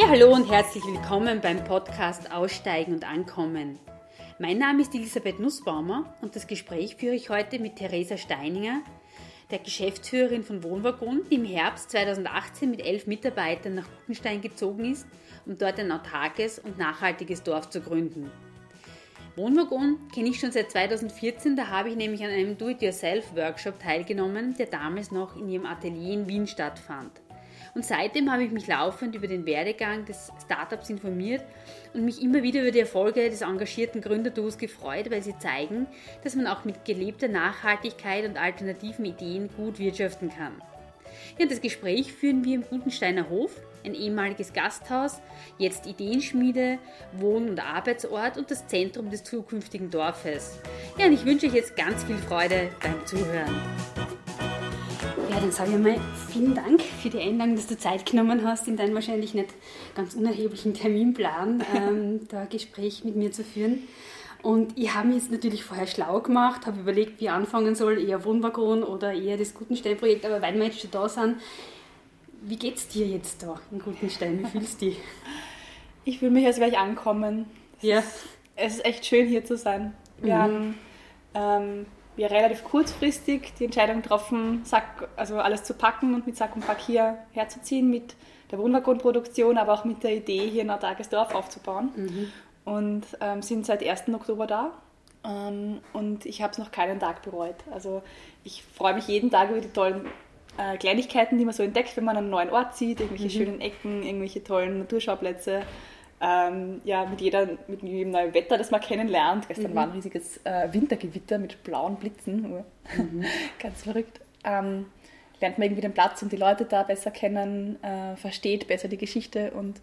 Ja, hallo und herzlich willkommen beim Podcast Aussteigen und Ankommen. Mein Name ist Elisabeth Nussbaumer und das Gespräch führe ich heute mit Theresa Steininger, der Geschäftsführerin von Wohnwagon, die im Herbst 2018 mit elf Mitarbeitern nach Gutenstein gezogen ist, um dort ein autarkes und nachhaltiges Dorf zu gründen. Wohnwagon kenne ich schon seit 2014, da habe ich nämlich an einem Do-it-yourself-Workshop teilgenommen, der damals noch in ihrem Atelier in Wien stattfand. Und seitdem habe ich mich laufend über den Werdegang des Startups informiert und mich immer wieder über die Erfolge des engagierten Gründerduos gefreut, weil sie zeigen, dass man auch mit gelebter Nachhaltigkeit und alternativen Ideen gut wirtschaften kann. Ja, das Gespräch führen wir im Gutensteiner Hof, ein ehemaliges Gasthaus, jetzt Ideenschmiede, Wohn- und Arbeitsort und das Zentrum des zukünftigen Dorfes. Ja, und ich wünsche euch jetzt ganz viel Freude beim Zuhören. Ja, dann sage ich mal vielen Dank für die Einladung, dass du Zeit genommen hast, in deinem wahrscheinlich nicht ganz unerheblichen Terminplan, ähm, da ein Gespräch mit mir zu führen. Und ich habe mich jetzt natürlich vorher schlau gemacht, habe überlegt, wie ich anfangen soll, eher Wohnwaggon oder eher das Gutenstein-Projekt. Aber weil wir jetzt schon da sind, wie geht es dir jetzt da in Gutenstein? Wie fühlst du dich? Ich fühle mich, als wäre ich ankommen. Ja. Ist, es ist echt schön, hier zu sein. Wir Mhm. haben ähm, wir relativ kurzfristig die Entscheidung getroffen, Sack, also alles zu packen und mit Sack und Pack hier herzuziehen, mit der Wohnwaggonproduktion, aber auch mit der Idee, hier ein autarkes Dorf aufzubauen. Mhm. Und ähm, sind seit 1. Oktober da. Ähm, und ich habe es noch keinen Tag bereut. Also ich freue mich jeden Tag über die tollen äh, Kleinigkeiten, die man so entdeckt, wenn man an einen neuen Ort zieht, irgendwelche schönen Ecken, irgendwelche tollen Naturschauplätze. Ähm, ja, mit, jeder, mit jedem neuen Wetter, das man kennenlernt. Gestern war ein riesiges äh, Wintergewitter mit blauen Blitzen. Oh, Ganz verrückt. Ähm, lernt man irgendwie den Platz und die Leute da besser kennen, äh, versteht besser die Geschichte. Und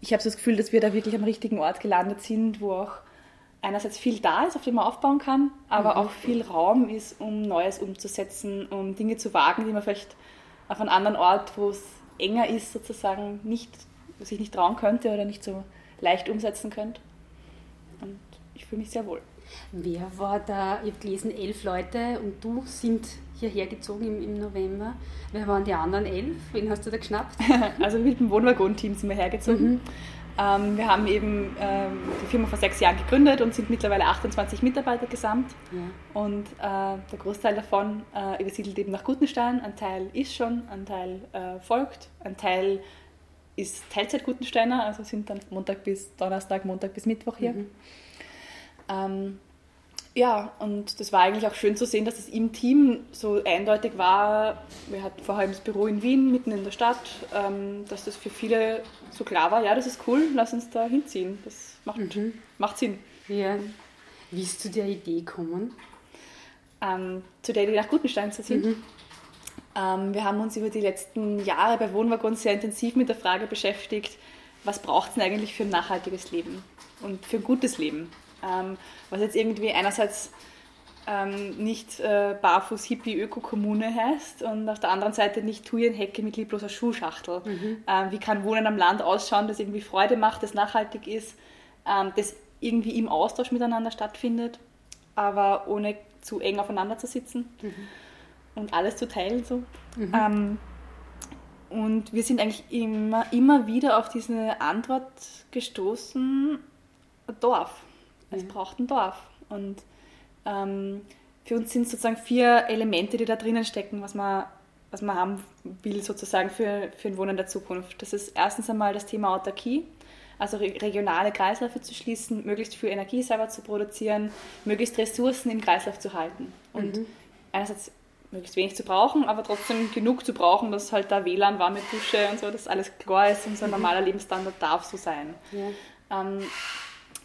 ich habe so das Gefühl, dass wir da wirklich am richtigen Ort gelandet sind, wo auch einerseits viel da ist, auf dem man aufbauen kann, aber auch viel Raum ist, um Neues umzusetzen, um Dinge zu wagen, die man vielleicht auf einem anderen Ort, wo es enger ist, sozusagen nicht, sich nicht trauen könnte oder nicht so leicht umsetzen könnte. Und ich fühle mich sehr wohl. Wer war da? Ich habe gelesen, elf Leute und du sind hierher gezogen im, im November. Wer waren die anderen elf? Wen hast du da geschnappt? Also mit dem Wohnwaggon-Team sind wir hergezogen. Ähm, wir haben eben ähm, die Firma vor sechs Jahren gegründet und sind mittlerweile 28 Mitarbeiter gesamt. Ja. Und äh, der Großteil davon äh, übersiedelt eben nach Gutenstein. Ein Teil ist schon, ein Teil äh, folgt, ein Teil ist Teilzeit-Gutensteiner, also sind dann Montag bis Donnerstag, Montag bis Mittwoch hier. Mhm. Ähm, ja, und das war eigentlich auch schön zu sehen, dass es im Team so eindeutig war. Wir hatten vorher das Büro in Wien, mitten in der Stadt, ähm, dass das für viele so klar war, ja, das ist cool, lass uns da hinziehen. Das macht, Mhm. macht Sinn. Ja. Wie ist zu der Idee gekommen? ähm, zu der Idee nach Gutenstein zu ziehen. Ähm, wir haben uns über die letzten Jahre bei Wohnwaggon sehr intensiv mit der Frage beschäftigt, was braucht es denn eigentlich für ein nachhaltiges Leben und für ein gutes Leben. Ähm, was jetzt irgendwie einerseits ähm, nicht äh, barfuß hippie Ökokommune heißt und auf der anderen Seite nicht Thujenhecke mit liebloser Schuhschachtel. Ähm, wie kann Wohnen am Land ausschauen, das irgendwie Freude macht, das nachhaltig ist, ähm, das irgendwie im Austausch miteinander stattfindet, aber ohne zu eng aufeinander zu sitzen und alles zu teilen. So. Ähm, und wir sind eigentlich immer, immer wieder auf diese Antwort gestoßen, Dorf. Es Ja. braucht ein Dorf. Und ähm, für uns sind sozusagen vier Elemente, die da drinnen stecken, was man, was man haben will sozusagen für, für ein Wohnen der Zukunft. Das ist erstens einmal das Thema Autarkie, also re regionale Kreisläufe zu schließen, möglichst viel Energie selber zu produzieren, möglichst Ressourcen im Kreislauf zu halten. Und einerseits möglichst wenig zu brauchen, aber trotzdem genug zu brauchen, dass halt da WLAN, warme Dusche und so, dass alles klar ist und so ein normaler Lebensstandard darf so sein. Ja. Ähm,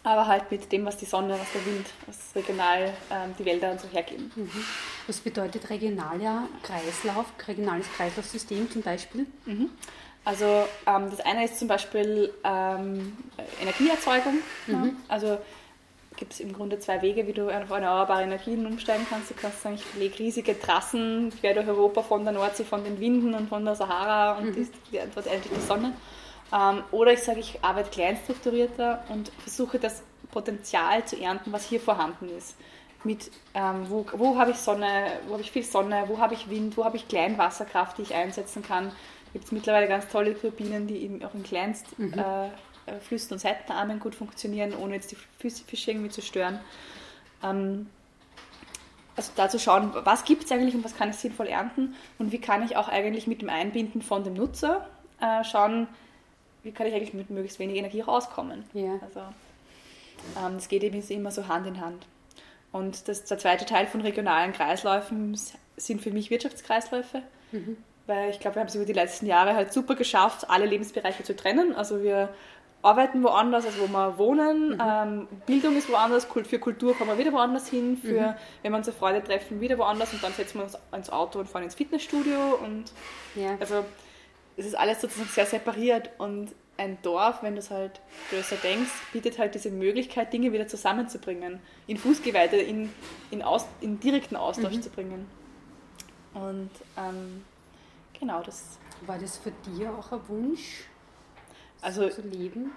aber halt mit dem, was die Sonne, was der Wind, was regional ähm, die Wälder und so hergeben. Was bedeutet regionaler Kreislauf, regionales Kreislaufsystem zum Beispiel? Also ähm, das eine ist zum Beispiel ähm, Energieerzeugung. Ja. Also gibt es im Grunde zwei Wege, wie du auf erneuerbare Energien umsteigen kannst. Du kannst sagen, ich lege riesige Trassen quer durch Europa von der Nordsee, von den Winden und von der Sahara und die, die Antwort eigentlich die Sonne. Ähm, oder ich sage, ich arbeite kleinstrukturierter und versuche das Potenzial zu ernten, was hier vorhanden ist. Mit, ähm, wo, wo habe ich Sonne, wo habe ich viel Sonne, wo habe ich Wind, wo habe ich Kleinwasserkraft, die ich einsetzen kann. gibt es mittlerweile ganz tolle Turbinen, die eben auch in Kleinst mhm. äh Flüssen und Seitenarmen gut funktionieren, ohne jetzt die Fische irgendwie zu stören. Ähm, also da zu schauen, was gibt es eigentlich und was kann ich sinnvoll ernten und wie kann ich auch eigentlich mit dem Einbinden von dem Nutzer äh, schauen, wie kann ich eigentlich mit möglichst wenig Energie rauskommen. Ja. Also ähm, das geht eben immer so Hand in Hand. Und das, der zweite Teil von regionalen Kreisläufen sind für mich Wirtschaftskreisläufe, mhm. weil ich glaube, wir haben es über die letzten Jahre halt super geschafft, alle Lebensbereiche zu trennen. Also wir arbeiten woanders, als wo wir wohnen. Mhm. Ähm, Bildung ist woanders, für Kultur kommen wir wieder woanders hin, für, mhm. wenn wir unsere Freunde treffen, wieder woanders und dann setzen wir uns ins Auto und fahren ins Fitnessstudio. Und ja. also es ist alles sozusagen sehr separiert und ein Dorf, wenn du es halt größer denkst, bietet halt diese Möglichkeit, Dinge wieder zusammenzubringen, in Fußgeweide, in, in, Aus, in direkten Austausch mhm. zu bringen. Und ähm, genau das. War das für dich auch ein Wunsch, also, zu leben?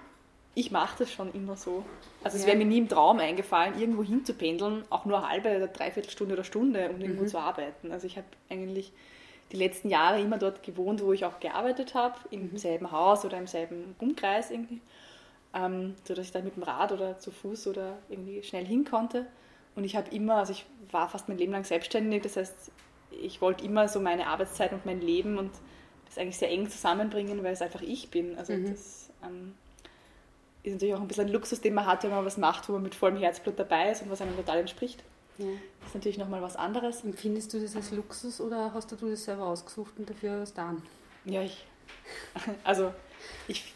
Ich mache das schon immer so. Also ja. es wäre mir nie im Traum eingefallen, irgendwo hin zu pendeln, auch nur eine halbe oder dreiviertel Stunde oder Stunde, um irgendwo mhm. zu arbeiten. Also ich habe eigentlich die letzten Jahre immer dort gewohnt, wo ich auch gearbeitet habe, im mhm. selben Haus oder im selben Umkreis irgendwie, ähm, sodass ich da mit dem Rad oder zu Fuß oder irgendwie schnell hin konnte. Und ich habe immer, also ich war fast mein Leben lang selbstständig, das heißt, ich wollte immer so meine Arbeitszeit und mein Leben und das eigentlich sehr eng zusammenbringen, weil es einfach ich bin. Also mhm. das ähm, ist natürlich auch ein bisschen ein Luxus, den man hat, wenn man was macht, wo man mit vollem Herzblut dabei ist und was einem total entspricht. Ja. Das ist natürlich nochmal was anderes. Empfindest du das als Luxus oder hast du das selber ausgesucht und dafür was getan? Ja, ich. Also, ich,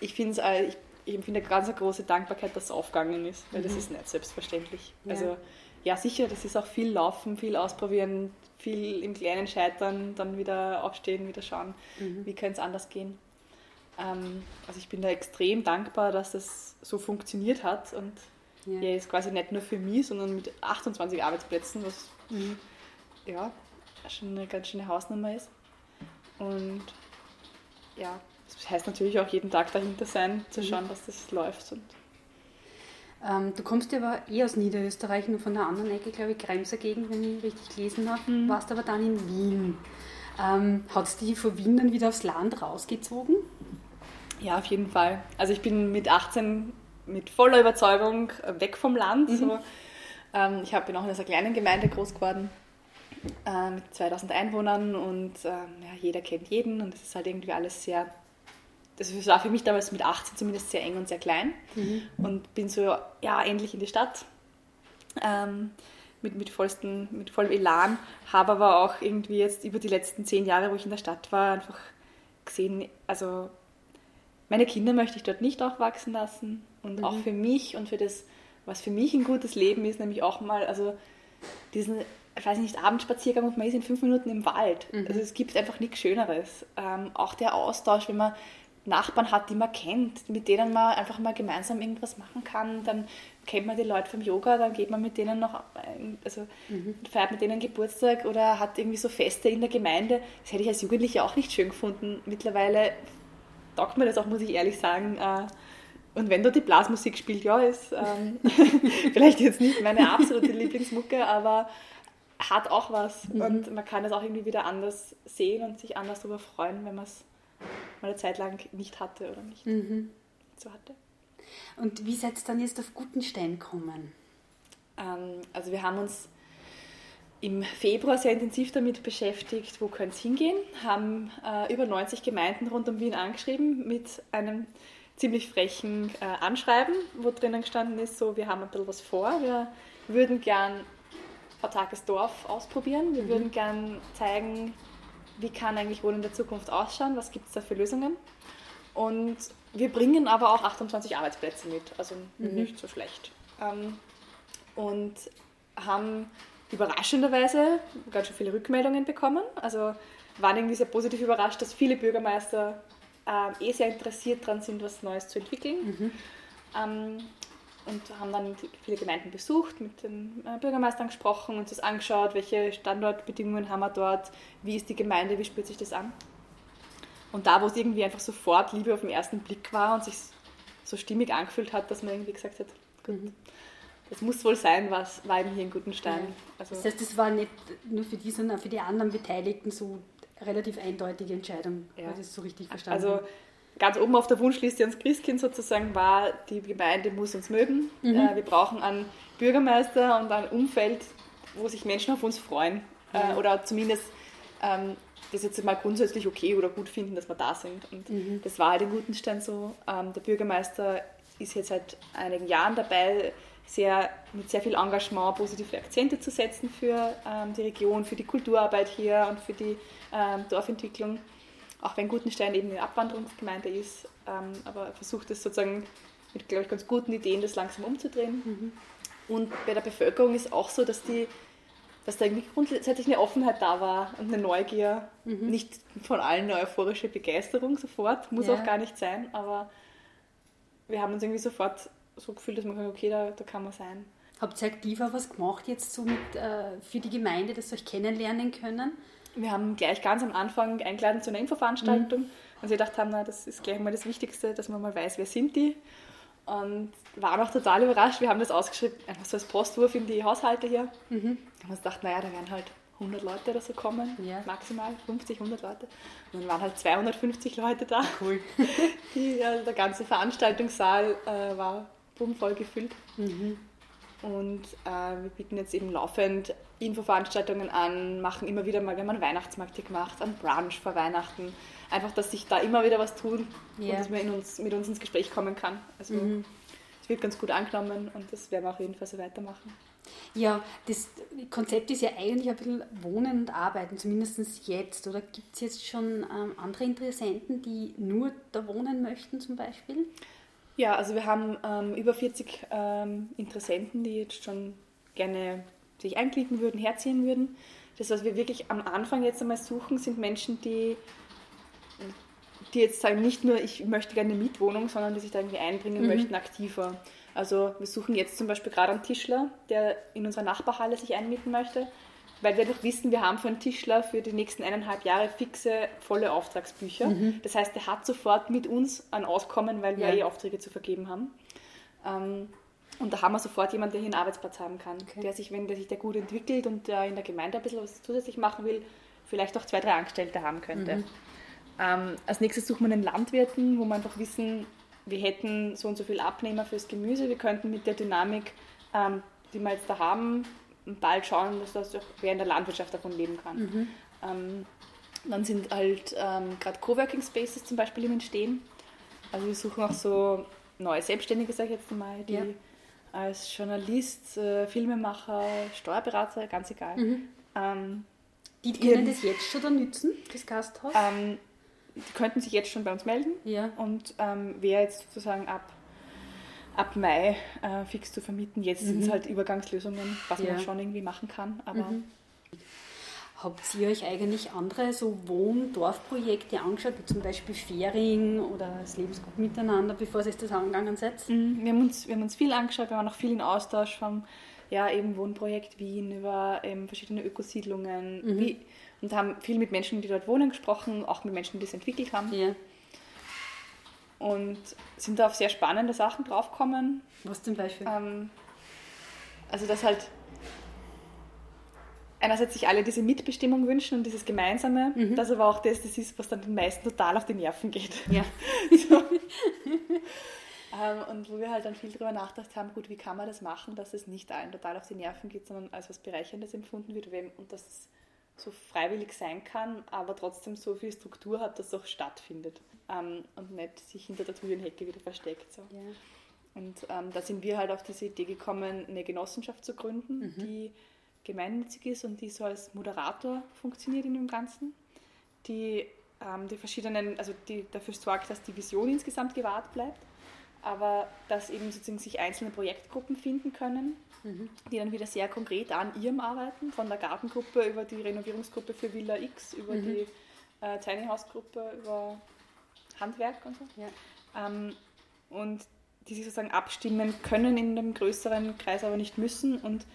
ich finde es, ich, ich empfinde eine ganz große Dankbarkeit, dass es aufgegangen ist, weil mhm. das ist nicht selbstverständlich. Ja. Also, ja, sicher, das ist auch viel Laufen, viel Ausprobieren, viel im Kleinen scheitern, dann wieder aufstehen, wieder schauen, mhm. wie könnte es anders gehen. Ähm, also, ich bin da extrem dankbar, dass das so funktioniert hat und ja. ja, ist quasi nicht nur für mich, sondern mit 28 Arbeitsplätzen, was mhm. ja schon eine ganz schöne Hausnummer ist. Und ja, das heißt natürlich auch jeden Tag dahinter sein, zu mhm. schauen, dass das läuft. Und ähm, du kommst ja aber eh aus Niederösterreich, nur von der anderen Ecke, glaube ich, Kremser Gegend, wenn ich richtig gelesen habe. Mhm. Warst aber dann in Wien. Ähm, Hat es dich von Wien dann wieder aufs Land rausgezogen? Ja, auf jeden Fall. Also ich bin mit 18 mit voller Überzeugung weg vom Land. Mhm. So. Ähm, ich bin auch in einer kleinen Gemeinde groß geworden äh, mit 2000 Einwohnern und ähm, ja, jeder kennt jeden und es ist halt irgendwie alles sehr, das war für mich damals mit 18 zumindest sehr eng und sehr klein mhm. und bin so, ja, endlich in die Stadt. Ähm, mit, mit, vollsten, mit vollem Elan, habe aber auch irgendwie jetzt über die letzten zehn Jahre, wo ich in der Stadt war, einfach gesehen, also meine Kinder möchte ich dort nicht aufwachsen lassen und mhm. auch für mich und für das, was für mich ein gutes Leben ist, nämlich auch mal, also diesen, ich weiß nicht, Abendspaziergang und man ist in fünf Minuten im Wald. Mhm. Also es gibt einfach nichts Schöneres. Ähm, auch der Austausch, wenn man Nachbarn hat, die man kennt, mit denen man einfach mal gemeinsam irgendwas machen kann, dann kennt man die Leute vom Yoga, dann geht man mit denen noch, also mhm. feiert mit denen Geburtstag oder hat irgendwie so Feste in der Gemeinde. Das hätte ich als Jugendliche auch nicht schön gefunden. Mittlerweile taugt mir das auch, muss ich ehrlich sagen. Äh, und wenn dort die Blasmusik spielt, ja, ist ähm, vielleicht jetzt nicht meine absolute Lieblingsmucke, aber hat auch was. Mhm. Und man kann es auch irgendwie wieder anders sehen und sich anders darüber freuen, wenn man es mal eine Zeit lang nicht hatte oder nicht mhm. so hatte. Und wie seid ihr dann jetzt auf Gutenstein gekommen? Ähm, also wir haben uns im Februar sehr intensiv damit beschäftigt, wo könnte es hingehen, haben äh, über 90 Gemeinden rund um Wien angeschrieben mit einem ziemlich frechen äh, Anschreiben, wo drinnen gestanden ist, so, wir haben ein bisschen was vor, wir würden gern autarkes Dorf ausprobieren, wir mhm. würden gern zeigen, wie kann eigentlich Wohnen in der Zukunft ausschauen, was gibt es da für Lösungen. Und wir bringen aber auch 28 Arbeitsplätze mit, also mhm. nicht so schlecht. Ähm, und haben überraschenderweise ganz schön viele Rückmeldungen bekommen. Also waren irgendwie sehr positiv überrascht, dass viele Bürgermeister äh, eh sehr interessiert daran sind, was Neues zu entwickeln. Mhm. Ähm, und haben dann viele Gemeinden besucht, mit den äh, Bürgermeistern gesprochen, uns das angeschaut, welche Standortbedingungen haben wir dort, wie ist die Gemeinde, wie spürt sich das an. Und da, wo es irgendwie einfach sofort Liebe auf den ersten Blick war und sich so stimmig angefühlt hat, dass man irgendwie gesagt hat, gut, mhm. das muss wohl sein, was war eben hier in Gutenstein. Ja. Also das heißt, das war nicht nur für die, sondern auch für die anderen Beteiligten so relativ eindeutige Entscheidung, ja. das so richtig verstanden Also ganz oben auf der Wunschliste ans Christkind sozusagen war, die Gemeinde muss uns mögen. Mhm. Äh, wir brauchen einen Bürgermeister und ein Umfeld, wo sich Menschen auf uns freuen. Äh, mhm. oder zumindest ähm, das jetzt mal grundsätzlich okay oder gut finden, dass wir da sind. Und mhm. das war halt in Gutenstein so. Ähm, der Bürgermeister ist jetzt seit einigen Jahren dabei, sehr, mit sehr viel Engagement positive Akzente zu setzen für ähm, die Region, für die Kulturarbeit hier und für die ähm, Dorfentwicklung. Auch wenn Gutenstein eben eine Abwanderungsgemeinde ist, ähm, aber versucht es sozusagen mit, glaube ich, ganz guten Ideen das langsam umzudrehen. Mhm. Und bei der Bevölkerung ist auch so, dass die dass da irgendwie grundsätzlich eine Offenheit da war und eine Neugier. Mhm. Nicht von allen eine euphorische Begeisterung sofort, muss ja. auch gar nicht sein, aber wir haben uns irgendwie sofort so gefühlt, dass man sagt, okay, da, da kann man sein. Habt ihr aktiv auch was gemacht jetzt so mit, äh, für die Gemeinde, dass ihr euch kennenlernen können? Wir haben gleich ganz am Anfang eingeladen zu einer Infoveranstaltung, mhm. weil sie gedacht haben, na, das ist gleich mal das Wichtigste, dass man mal weiß, wer sind die. Und waren auch total überrascht. Wir haben das ausgeschrieben, einfach so als Postwurf in die Haushalte hier. Mhm. Und uns gedacht, naja, da werden halt 100 Leute oder so kommen, ja. maximal 50, 100 Leute. Und dann waren halt 250 Leute da. Cool. Die, also der ganze Veranstaltungssaal äh, war bummvoll gefüllt. Mhm. Und äh, wir bieten jetzt eben laufend Infoveranstaltungen an, machen immer wieder mal, haben einen Weihnachtsmarkt gemacht, einen Brunch vor Weihnachten. Einfach, dass sich da immer wieder was tut yeah. und dass man uns, mit uns ins Gespräch kommen kann. Also mhm. es wird ganz gut angenommen und das werden wir auf jeden Fall so weitermachen. Ja, das Konzept ist ja eigentlich ein bisschen Wohnen und Arbeiten, zumindest jetzt. Oder gibt es jetzt schon ähm, andere Interessenten, die nur da wohnen möchten zum Beispiel? Ja, also wir haben ähm, über 40 ähm, Interessenten, die jetzt schon gerne sich einklicken würden, herziehen würden. Das, was wir wirklich am Anfang jetzt einmal suchen, sind Menschen, die, die jetzt sagen, nicht nur, ich möchte gerne eine Mietwohnung, sondern die sich da irgendwie einbringen mhm. möchten, aktiver. Also wir suchen jetzt zum Beispiel gerade einen Tischler, der in unserer Nachbarhalle sich einmieten möchte, weil wir doch wissen, wir haben für einen Tischler für die nächsten eineinhalb Jahre fixe, volle Auftragsbücher. Mhm. Das heißt, der hat sofort mit uns ein Auskommen, weil wir ja. eh Aufträge zu vergeben haben. Ähm, und da haben wir sofort jemanden, der hier einen Arbeitsplatz haben kann, okay. der sich, wenn der sich der gut entwickelt und der in der Gemeinde ein bisschen was zusätzlich machen will, vielleicht auch zwei, drei Angestellte haben könnte. Mhm. Ähm, als nächstes suchen wir einen Landwirten, wo wir einfach wissen, wir hätten so und so viel Abnehmer fürs Gemüse, wir könnten mit der Dynamik, ähm, die wir jetzt da haben, bald schauen, dass das auch wer in der Landwirtschaft davon leben kann. Mhm. Ähm, dann sind halt ähm, gerade Coworking Spaces zum Beispiel im Entstehen. Also wir suchen auch so neue Selbstständige, sage ich jetzt mal, die ja. als Journalist, äh, Filmemacher, Steuerberater, ganz egal. Mhm. Ähm, die können das jetzt schon da nützen, das Gasthaus? Ähm, die könnten sich jetzt schon bei uns melden ja. und ähm, wäre jetzt sozusagen ab, ab Mai äh, fix zu vermieten. Jetzt mhm. sind es halt Übergangslösungen, was ja. man schon irgendwie machen kann. Aber mhm. Habt ihr euch eigentlich andere so Wohn-Dorfprojekte angeschaut, wie zum Beispiel Ferien oder das Lebensgut miteinander, bevor ihr das angegangen seid? Mhm. Wir, haben uns, wir haben uns viel angeschaut, wir waren auch viel in Austausch vom ja, eben Wohnprojekt Wien über eben verschiedene Ökosiedlungen, mhm. wie, und haben viel mit Menschen, die dort wohnen, gesprochen, auch mit Menschen, die es entwickelt haben. Ja. Und sind da auf sehr spannende Sachen draufgekommen. Was zum Beispiel? Ähm, also, dass halt einerseits sich alle diese Mitbestimmung wünschen und dieses Gemeinsame, mhm. das aber auch das, das ist, was dann den meisten total auf die Nerven geht. Ja. so. ähm, und wo wir halt dann viel darüber nachgedacht haben, gut, wie kann man das machen, dass es nicht allen total auf die Nerven geht, sondern als was Bereicherndes empfunden wird und dass es so freiwillig sein kann, aber trotzdem so viel Struktur hat, dass es auch stattfindet ähm, und nicht sich hinter der Thujenhecke wieder versteckt. So. Ja. Und ähm, da sind wir halt auf diese Idee gekommen, eine Genossenschaft zu gründen, mhm. die gemeinnützig ist und die so als Moderator funktioniert in dem Ganzen, die ähm, die verschiedenen, also die dafür sorgt, dass die Vision insgesamt gewahrt bleibt, aber dass eben sozusagen sich einzelne Projektgruppen finden können, mhm. die dann wieder sehr konkret an ihrem arbeiten, von der Gartengruppe über die Renovierungsgruppe für Villa X, über mhm. die äh, Tiny House Gruppe, über Handwerk und so. Ja. Ähm, und die sich sozusagen abstimmen können in einem größeren Kreis, aber nicht müssen und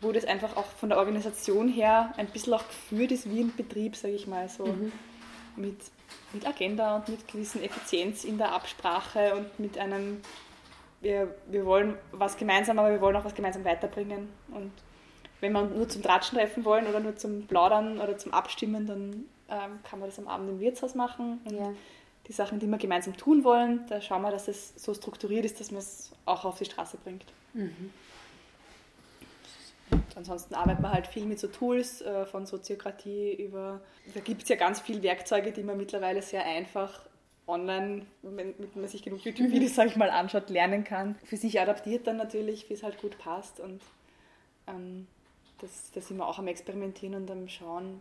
wo das einfach auch von der Organisation her ein bisschen auch geführt ist wie ein Betrieb, sage ich mal, so mhm. Mit, mit Agenda und mit gewissen Effizienz in der Absprache und mit einem wir, wir wollen was gemeinsam, aber wir wollen auch was gemeinsam weiterbringen. Und wenn wir nur zum Tratschen treffen wollen oder nur zum Plaudern oder zum Abstimmen, dann ähm, kann man das am Abend im Wirtshaus machen. Und Ja. die Sachen, die wir gemeinsam tun wollen, da schauen wir, dass es so strukturiert ist, dass man es auch auf die Straße bringt. Mhm. Ansonsten arbeitet man halt viel mit so Tools äh, von Soziokratie über. Da gibt es ja ganz viele Werkzeuge, die man mittlerweile sehr einfach online, wenn, wenn man sich genug YouTube-Videos, sag ich mal, anschaut, lernen kann. Für sich adaptiert dann natürlich, wie es halt gut passt. Und ähm, das, da sind wir auch am Experimentieren und am Schauen,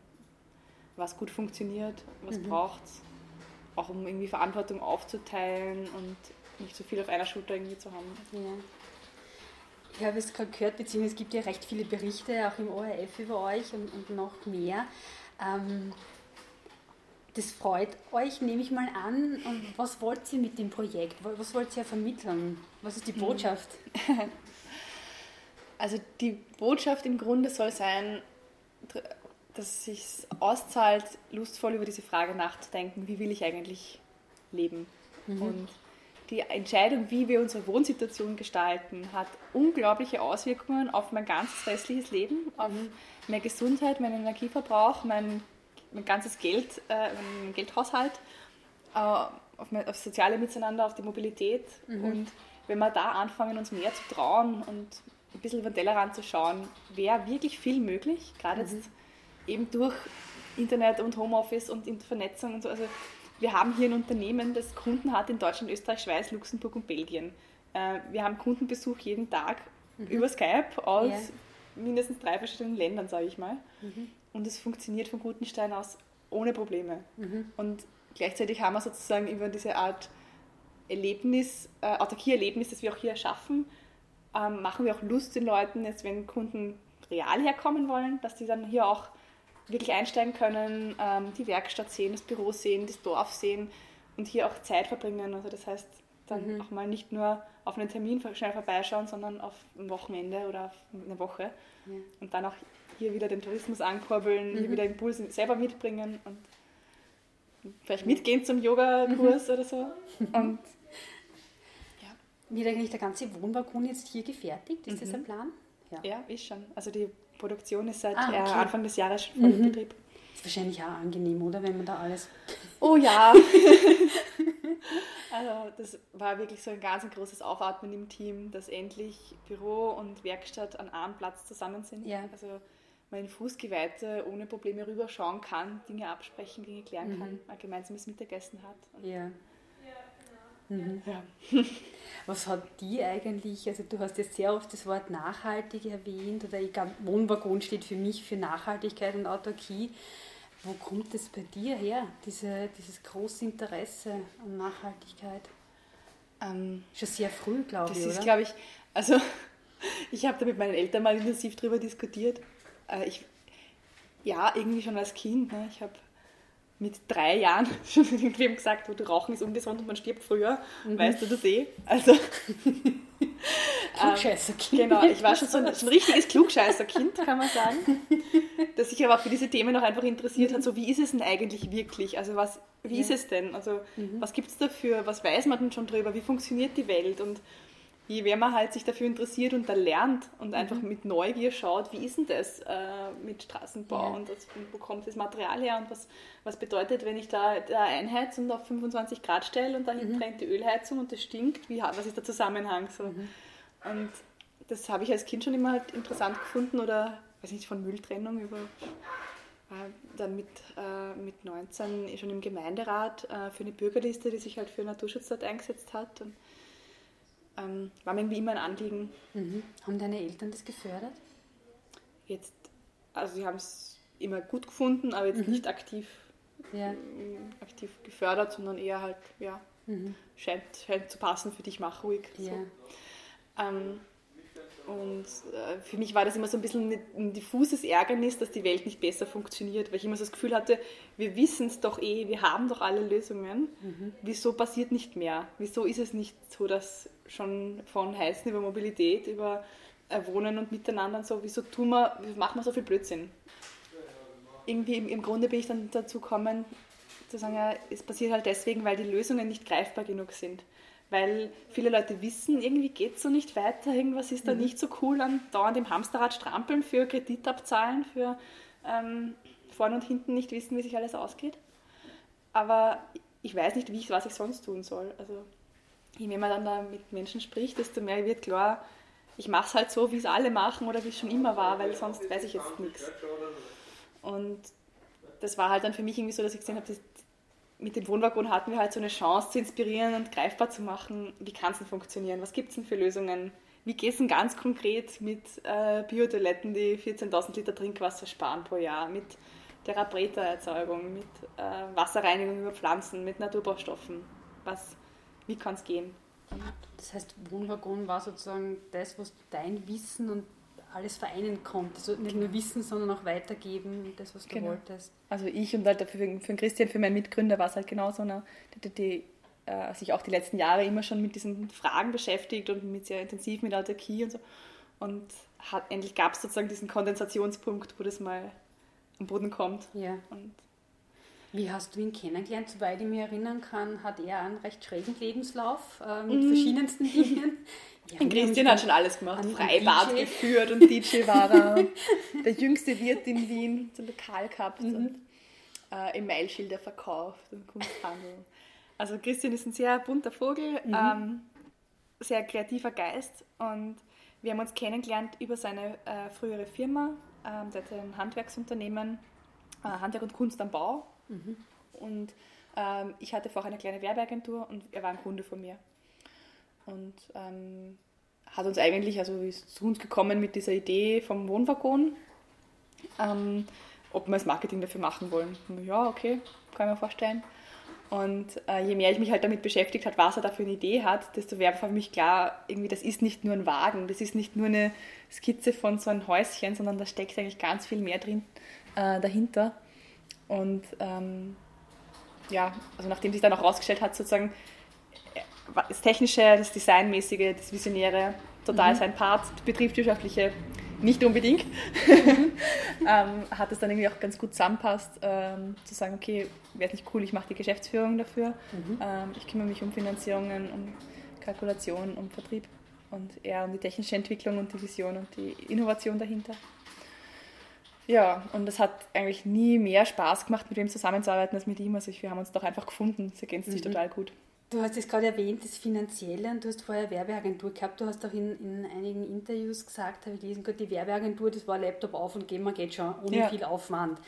was gut funktioniert, was Mhm. braucht es. Auch um irgendwie Verantwortung aufzuteilen und nicht so viel auf einer Schulter irgendwie zu haben. Ja. Ich habe es gerade gehört, beziehungsweise es gibt ja recht viele Berichte auch im ORF über euch und, und noch mehr. Ähm, das freut euch, nehme ich mal an. Und was wollt ihr mit dem Projekt? Was wollt ihr vermitteln? Was ist die Botschaft? Also die Botschaft im Grunde soll sein, dass es sich auszahlt, lustvoll über diese Frage nachzudenken, wie will ich eigentlich leben? Und die Entscheidung, wie wir unsere Wohnsituation gestalten, hat unglaubliche Auswirkungen auf mein ganzes restliches Leben, auf meine Gesundheit, meinen Energieverbrauch, mein, mein ganzes Geld, äh, mein Geldhaushalt, äh, auf, mein, auf soziale Miteinander, auf die Mobilität. Und wenn wir da anfangen, uns mehr zu trauen und ein bisschen über den Tellerrand zu schauen, wäre wirklich viel möglich, gerade jetzt eben durch Internet und Homeoffice und Vernetzung und so. Also wir haben hier ein Unternehmen, das Kunden hat in Deutschland, Österreich, Schweiz, Luxemburg und Belgien. Äh, wir haben Kundenbesuch jeden Tag über Skype aus Ja. mindestens drei verschiedenen Ländern, sage ich mal. Und es funktioniert von Gutenstein aus ohne Probleme. Und gleichzeitig haben wir sozusagen über diese Art Erlebnis, äh, Autarkie-Erlebnis, das wir auch hier erschaffen, ähm, machen wir auch Lust den Leuten, jetzt wenn Kunden real herkommen wollen, dass die dann hier auch wirklich einsteigen können, ähm, die Werkstatt sehen, das Büro sehen, das Dorf sehen und hier auch Zeit verbringen. Also das heißt, dann auch mal nicht nur auf einen Termin schnell vorbeischauen, sondern auf ein Wochenende oder auf eine Woche. Ja. Und dann auch hier wieder den Tourismus ankurbeln, hier wieder Impulse selber mitbringen und vielleicht mitgehen zum Yoga-Kurs oder so. Und ja, Wird eigentlich der ganze Wohnbalkon jetzt hier gefertigt? Ist das ein Plan? Ja. ja, ist schon. Also die Produktion ist seit Ah, äh, okay. Anfang des Jahres schon voll in Betrieb. Ist wahrscheinlich auch angenehm, oder? Wenn man da alles. Oh ja. also das war wirklich so ein ganz ein großes Aufatmen im Team, dass endlich Büro und Werkstatt an einem Platz zusammen sind. Ja. Also man in Fußgeweihte ohne Probleme rüberschauen kann, Dinge absprechen, Dinge klären kann, ein gemeinsames Mittagessen hat. Und, Ja. ja. Was hat die eigentlich, also du hast jetzt sehr oft das Wort nachhaltig erwähnt, oder ich glaube, Wohnwaggon steht für mich für Nachhaltigkeit und Autarkie. Wo kommt das bei dir her, diese, dieses große Interesse an Nachhaltigkeit? Ähm, Schon sehr früh, glaube Das ich, ist, oder? glaube ich, also ich habe da mit meinen Eltern mal intensiv drüber diskutiert. Äh, ich, ja, irgendwie schon als Kind. Ne? Ich habe mit drei Jahren schon irgendwem gesagt, du Rauchen ist ungesund und man stirbt früher. Weißt du das eh? Also, Klugscheißerkind. genau, ich war schon so ein, so ein richtiges Klugscheißer-Kind, kann man sagen. Das sich aber auch für diese Themen noch einfach interessiert hat, so wie ist es denn eigentlich wirklich? Also was, wie Ja. ist es denn? Also was gibt es dafür? Was weiß man denn schon drüber? Wie funktioniert die Welt? Und je mehr man halt sich dafür interessiert und da lernt und einfach mit Neugier schaut, wie ist denn das äh, mit Straßenbau Ja. und, das, und wo kommt das Material her und was, was bedeutet, wenn ich da, da einheiz und auf 25 Grad stelle und dahin brennt die Ölheizung und das stinkt, wie, was ist der Zusammenhang? So. Und das habe ich als Kind schon immer halt interessant gefunden oder, weiß nicht, von Mülltrennung über war dann mit, äh, mit 19 schon im Gemeinderat äh, für eine Bürgerliste, die sich halt für Naturschutz dort eingesetzt hat. Und, ähm, war mir irgendwie immer ein Anliegen, Mhm. Haben deine Eltern das gefördert? jetzt, also sie haben es immer gut gefunden, aber jetzt nicht aktiv, Ja. ähm, aktiv gefördert, sondern eher halt, ja, scheint, scheint zu passen für dich, mach ruhig. Ja. So. Ähm, und äh, für mich war das immer so ein bisschen ein- diffuses Ärgernis, dass die Welt nicht besser funktioniert, weil ich immer so das Gefühl hatte, wir wissen es doch eh, wir haben doch alle Lösungen. Wieso passiert nicht mehr? Wieso ist es nicht so, dass schon von Heißen über Mobilität, über äh, Wohnen und Miteinander und so, wieso tun wir, wieso machen wir so viel Blödsinn? Irgendwie im, im Grunde bin ich dann dazu gekommen, zu sagen, ja, es passiert halt deswegen, weil die Lösungen nicht greifbar genug sind. Weil viele Leute wissen, irgendwie geht es so nicht weiter, irgendwas ist da nicht so cool an dauernd im Hamsterrad strampeln für Kredit abzahlen, für ähm, vorne und hinten nicht wissen, wie sich alles ausgeht. Aber ich weiß nicht, wie ich, was ich sonst tun soll. Also je mehr man dann da mit Menschen spricht, desto mehr wird klar, ich mache es halt so, wie es alle machen oder wie es schon immer war, weil sonst weiß ich jetzt nichts. Und das war halt dann für mich irgendwie so, dass ich gesehen habe, mit dem Wohnwaggon hatten wir halt so eine Chance zu inspirieren und greifbar zu machen, wie kann es denn funktionieren, was gibt es denn für Lösungen, wie geht es denn ganz konkret mit äh, Biotoiletten, die 14.000 Liter Trinkwasser sparen pro Jahr, mit Therapreta-Erzeugung, mit äh, Wasserreinigung über Pflanzen, mit Naturbaustoffen, was, wie kann es gehen. Das heißt, Wohnwaggon war sozusagen das, was dein Wissen und alles vereinen konnte. Also nicht nur Wissen, sondern auch weitergeben, das, was du genau. wolltest. Also ich und halt für, für Christian, für meinen Mitgründer war es halt genauso, ne, die, die äh, sich auch die letzten Jahre immer schon mit diesen Fragen beschäftigt und mit sehr intensiv mit Autarkie und so. Und hat, endlich gab es sozusagen diesen Kondensationspunkt, wo das mal am Boden kommt. Ja. Und wie hast du ihn kennengelernt? Soweit ich mich erinnern kann, hat er einen recht schrägen Lebenslauf äh, mit mm. verschiedensten Dingen. Ja, Christian hat schon alles gemacht. Freibad geführt und DJ war er. der jüngste Wirt in Wien, so Lokal gehabt mhm. und äh, E-Mail-Schilder verkauft und Kunsthandel. Also Christian ist ein sehr bunter Vogel, mhm. ähm, sehr kreativer Geist und wir haben uns kennengelernt über seine äh, frühere Firma. Ähm, der hat ein Handwerksunternehmen, äh, Handwerk und Kunst am Bau. Mhm. Und ähm, ich hatte vorher eine kleine Werbeagentur und er war ein Kunde von mir und ähm, hat uns eigentlich, also ist zu uns gekommen mit dieser Idee vom Wohnwaggon, ähm, ob wir das Marketing dafür machen wollen. Ja, okay, kann ich mir vorstellen. Und äh, je mehr ich mich halt damit beschäftigt habe, was er da für eine Idee hat, desto mehr war für mich klar, irgendwie, das ist nicht nur ein Wagen, das ist nicht nur eine Skizze von so einem Häuschen, sondern da steckt eigentlich ganz viel mehr drin äh, dahinter. Und ähm, ja, also nachdem sich dann auch herausgestellt hat, sozusagen, das Technische, das Designmäßige, das Visionäre, total mhm. sein Part, das Betriebswirtschaftliche nicht unbedingt, mhm. ähm, hat es dann irgendwie auch ganz gut zusammenpasst, ähm, zu sagen, okay, wäre nicht cool, ich mache die Geschäftsführung dafür, mhm. ähm, ich kümmere mich um Finanzierungen, um Kalkulation, um Vertrieb und eher um die technische Entwicklung und die Vision und die Innovation dahinter. Ja, und es hat eigentlich nie mehr Spaß gemacht, mit wem zusammenzuarbeiten als mit ihm. Also wir haben uns doch einfach gefunden, es ergänzt sich mhm. total gut. Du hast es gerade erwähnt, das Finanzielle, und du hast vorher Werbeagentur gehabt. Du hast auch in, in einigen Interviews gesagt, habe ich gelesen, gut, die Werbeagentur, das war Laptop auf und gehen, man geht schon, ohne ja. viel Aufwand.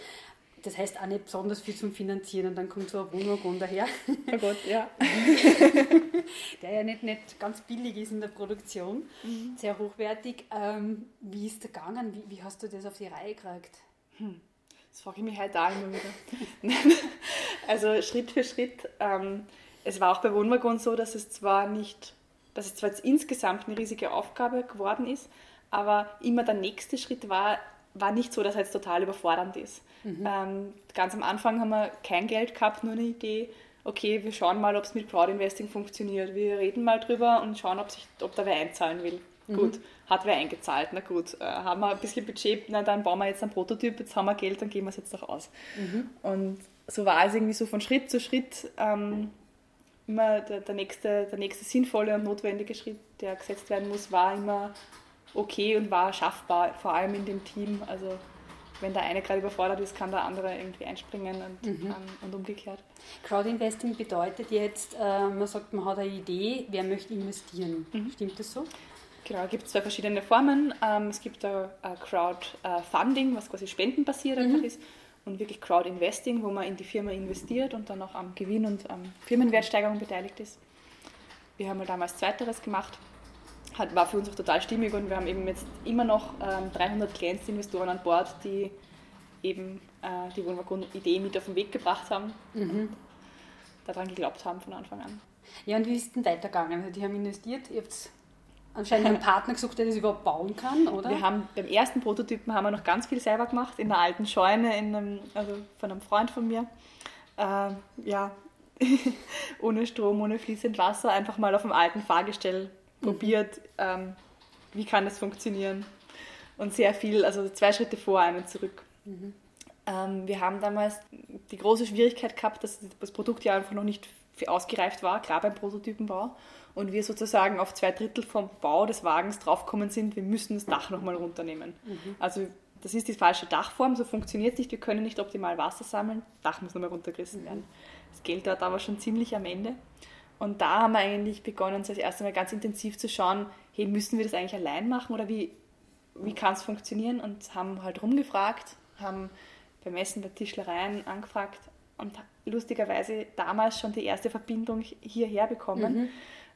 Das heißt auch nicht besonders viel zum Finanzieren und dann kommt so ein Wohnwagen daher. Oh Gott, ja. der ja nicht, nicht ganz billig ist in der Produktion, mhm. sehr hochwertig. Ähm, wie ist der gegangen? Wie, wie, hast du das auf die Reihe gekriegt? Hm. Das frage ich mich halt auch immer wieder. also Schritt für Schritt. Ähm, es war auch bei Wohnwaggon so, dass es zwar nicht, dass es zwar jetzt insgesamt eine riesige Aufgabe geworden ist, aber immer der nächste Schritt war, war nicht so, dass er jetzt total überfordernd ist. Mhm. Ähm, ganz am Anfang haben wir kein Geld gehabt, nur eine Idee. Okay, wir schauen mal, ob es mit Crowdinvesting funktioniert. Wir reden mal drüber und schauen, ob, sich, ob da wer einzahlen will. Mhm. Gut, hat wer eingezahlt, na gut. Äh, haben wir ein bisschen Budget, na dann bauen wir jetzt einen Prototyp, jetzt haben wir Geld, dann geben wir es jetzt doch aus. Mhm. Und so war es irgendwie so von Schritt zu Schritt ähm, immer der, der, nächste, der nächste sinnvolle und notwendige Schritt, der gesetzt werden muss, war immer okay und war schaffbar, vor allem in dem Team. Also wenn der eine gerade überfordert ist, kann der andere irgendwie einspringen und, mhm. ähm, und umgekehrt. Crowdinvesting bedeutet jetzt, äh, man sagt, man hat eine Idee, wer möchte investieren. Mhm. Stimmt das so? Genau, es gibt zwei verschiedene Formen. Ähm, es gibt ein Crowdfunding, was quasi spendenbasiert mhm. ist und wirklich Crowd-Investing, wo man in die Firma investiert und dann auch am Gewinn und am Firmenwertsteigerung beteiligt ist. Wir haben halt damals Zweiteres gemacht, hat, war für uns auch total stimmig und wir haben eben jetzt immer noch ähm, 300 Kleinstinvestoren an Bord, die eben äh, die Wohnwagon-Idee mit auf den Weg gebracht haben mhm. und daran geglaubt haben von Anfang an. Ja, und wie ist es denn weitergegangen? Also die haben investiert, ihr habt anscheinend einen Partner gesucht, der das überhaupt bauen kann, oder? Wir haben beim ersten Prototypen haben wir noch ganz viel selber gemacht, in einer alten Scheune, in einem, also von einem Freund von mir. Äh, ja, ohne Strom, ohne fließend Wasser, einfach mal auf dem alten Fahrgestell. Probiert, ähm, wie kann das funktionieren. Und sehr viel, also zwei Schritte vor, einen zurück. Mhm. Ähm, wir haben damals die große Schwierigkeit gehabt, dass das Produkt ja einfach noch nicht ausgereift war, klar beim Prototypenbau und wir sozusagen auf zwei Drittel vom Bau des Wagens draufgekommen sind, wir müssen das Dach nochmal runternehmen. Mhm. Also das ist die falsche Dachform, so funktioniert es nicht, wir können nicht optimal Wasser sammeln, Dach muss nochmal runtergerissen werden. Das Geld dort aber schon ziemlich am Ende. Und da haben wir eigentlich begonnen, das erste Mal ganz intensiv zu schauen, hey, müssen wir das eigentlich allein machen oder wie, wie kann es funktionieren? Und haben halt rumgefragt, haben beim Essen bei Tischlereien angefragt und lustigerweise damals schon die erste Verbindung hierher bekommen, mhm.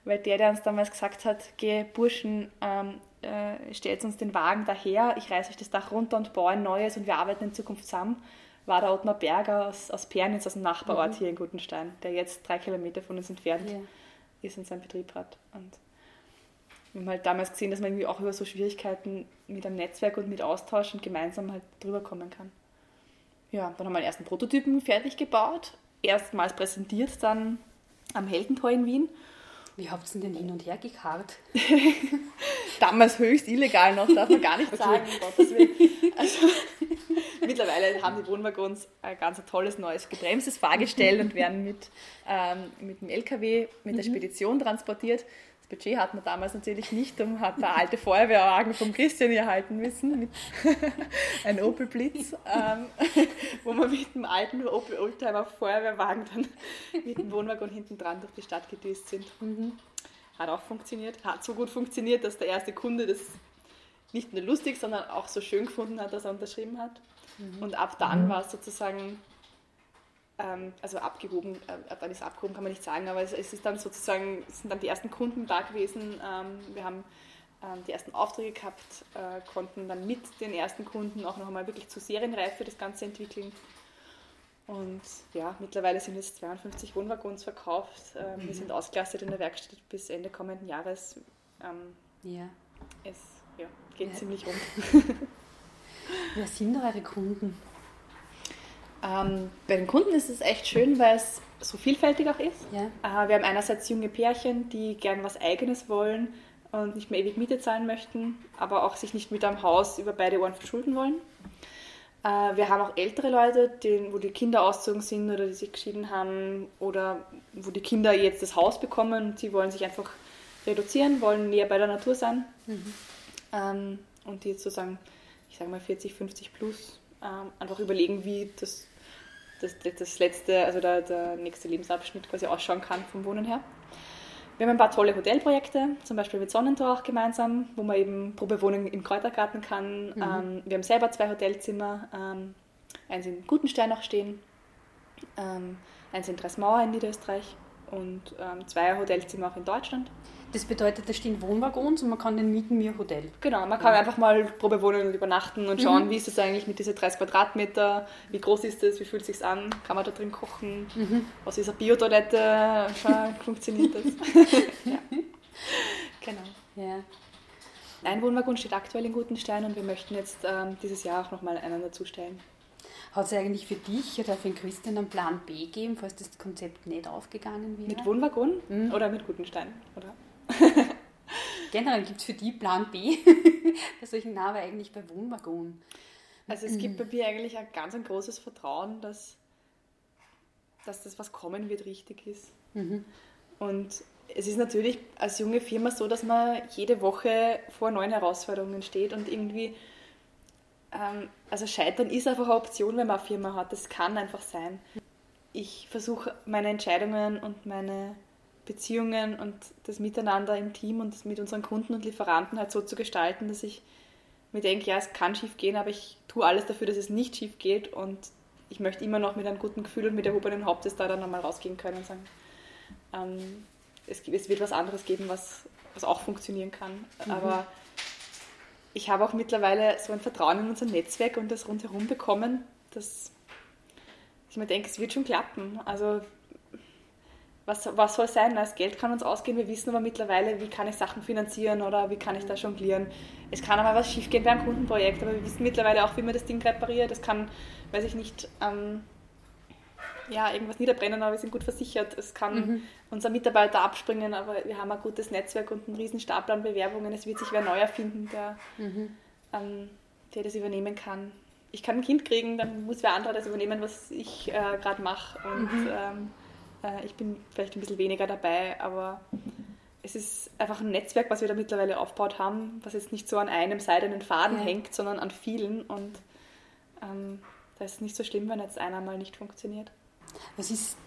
weil der, der uns damals gesagt hat, geh Burschen, ähm, äh, stellt uns den Wagen daher, ich reiße euch das Dach runter und baue ein neues und wir arbeiten in Zukunft zusammen, war der Ottmar Berger aus, aus Pernitz, aus dem Nachbarort mhm. hier in Gutenstein, der jetzt drei Kilometer von uns entfernt ja. ist und seinen Betrieb hat. Und wir haben halt damals gesehen, dass man irgendwie auch über so Schwierigkeiten mit einem Netzwerk und mit Austausch und gemeinsam halt drüber kommen kann. Ja, dann haben wir den ersten Prototypen fertig gebaut, erstmals präsentiert, dann am Heldentor in Wien. Wie habt ihr denn hin und her gekarrt? Damals höchst illegal noch, darf man gar nicht sagen. Also, mittlerweile haben die Wohnwaggons ein ganz tolles neues gebremstes Fahrgestell und werden mit, ähm, mit dem LKW, mit der mhm. Spedition transportiert. Budget hatten wir damals natürlich nicht und hat der alte Feuerwehrwagen vom Christian erhalten müssen, mit ein Opel Blitz, ähm, wo wir mit dem alten Opel Oldtimer Feuerwehrwagen dann mit dem Wohnwagen hinten dran durch die Stadt gedüst sind. Mhm. Hat auch funktioniert, hat so gut funktioniert, dass der erste Kunde das nicht nur lustig, sondern auch so schön gefunden hat, dass er unterschrieben hat. Mhm. Und ab dann mhm. war es sozusagen ähm, also abgehoben, äh, ab wann ist abgehoben, kann man nicht sagen, aber es, es, ist dann sozusagen, es sind dann die ersten Kunden da gewesen. Ähm, wir haben ähm, die ersten Aufträge gehabt, äh, konnten dann mit den ersten Kunden auch noch einmal wirklich zur Serienreife das Ganze entwickeln. Und ja, mittlerweile sind jetzt 52 Wohnwaggons verkauft. Ähm, mhm. Wir sind ausgelastet in der Werkstatt bis Ende kommenden Jahres. Ähm, ja. Es ja, geht ja. ziemlich rund. Wer sind eure Kunden? Ähm, bei den Kunden ist es echt schön, weil es so vielfältig auch ist. Ja. Äh, wir haben einerseits junge Pärchen, die gern was Eigenes wollen und nicht mehr ewig Miete zahlen möchten, aber auch sich nicht mit einem Haus über beide Ohren verschulden wollen. Äh, wir haben auch ältere Leute, die, wo die Kinder ausgezogen sind oder die sich geschieden haben oder wo die Kinder jetzt das Haus bekommen und sie wollen sich einfach reduzieren, wollen näher bei der Natur sein. Mhm. Ähm, und die jetzt sozusagen, ich sage mal 40, 50 plus, ähm, einfach überlegen, wie das das, das letzte, also der, der nächste Lebensabschnitt quasi ausschauen kann vom Wohnen her. Wir haben ein paar tolle Hotelprojekte, zum Beispiel mit Sonnentor auch gemeinsam, wo man eben Probewohnung im Kräutergarten kann. Mhm. Ähm, wir haben selber zwei Hotelzimmer, ähm, eins in Gutenstein auch stehen, ähm, eins in Dresmauer in Niederösterreich und ähm, zwei Hotelzimmer auch in Deutschland. Das bedeutet, da stehen Wohnwaggons und man kann den mieten wie ein Hotel. Genau, man kann ja. einfach mal Probewohnen und übernachten und schauen, mhm. wie ist es eigentlich mit diesen 30 Quadratmeter, wie groß ist es, wie fühlt es sich an, kann man da drin kochen, mhm. was ist eine Biotoilette, funktioniert das. ja. Genau. Ja. Ein Wohnwaggon steht aktuell in Gutenstein und wir möchten jetzt ähm, dieses Jahr auch nochmal einen dazustellen. Hat es eigentlich für dich oder für den Christian einen Plan B gegeben, falls das Konzept nicht aufgegangen wäre? Mit Wohnwaggon mhm. oder mit Gutenstein? Oder? Generell gibt es für die Plan B bei solchen Namen eigentlich bei Wohnwaggon. Also es gibt bei mir eigentlich ein ganz ein großes Vertrauen, dass, dass das, was kommen wird, richtig ist. Mhm. Und es ist natürlich als junge Firma so, dass man jede Woche vor neuen Herausforderungen steht und irgendwie, also Scheitern ist einfach eine Option, wenn man eine Firma hat. Das kann einfach sein. Ich versuche meine Entscheidungen und meine Beziehungen und das Miteinander im Team und das mit unseren Kunden und Lieferanten halt so zu gestalten, dass ich mir denke, ja, es kann schief gehen, aber ich tue alles dafür, dass es nicht schief geht und ich möchte immer noch mit einem guten Gefühl und mit erhobenen Hauptes da dann nochmal rausgehen können und sagen, ähm, es, es, wird was anderes geben, was, was auch funktionieren kann. Mhm. Aber ich habe auch mittlerweile so ein Vertrauen in unser Netzwerk und das rundherum bekommen, dass ich mir denke, es wird schon klappen. Also was, was soll sein? Das Geld kann uns ausgehen, wir wissen aber mittlerweile, wie kann ich Sachen finanzieren oder wie kann ich da jonglieren. Es kann aber was schiefgehen beim Kundenprojekt, aber wir wissen mittlerweile auch, wie man das Ding repariert. Es kann, weiß ich nicht, ähm, ja, irgendwas niederbrennen, aber wir sind gut versichert. Es kann mhm. unser Mitarbeiter abspringen, aber wir haben ein gutes Netzwerk und einen riesen Stapel an Bewerbungen. Es wird sich wer neu erfinden, der, mhm. ähm, der das übernehmen kann. Ich kann ein Kind kriegen, dann muss wer anderer das übernehmen, was ich äh, gerade mache. Und mhm. ähm, äh, ich bin vielleicht ein bisschen weniger dabei, aber es ist einfach ein Netzwerk, was wir da mittlerweile aufgebaut haben, was jetzt nicht so an einem seidenen Faden hängt, sondern an vielen. Und ähm, da ist es nicht so schlimm, wenn jetzt einer mal nicht funktioniert. Was ist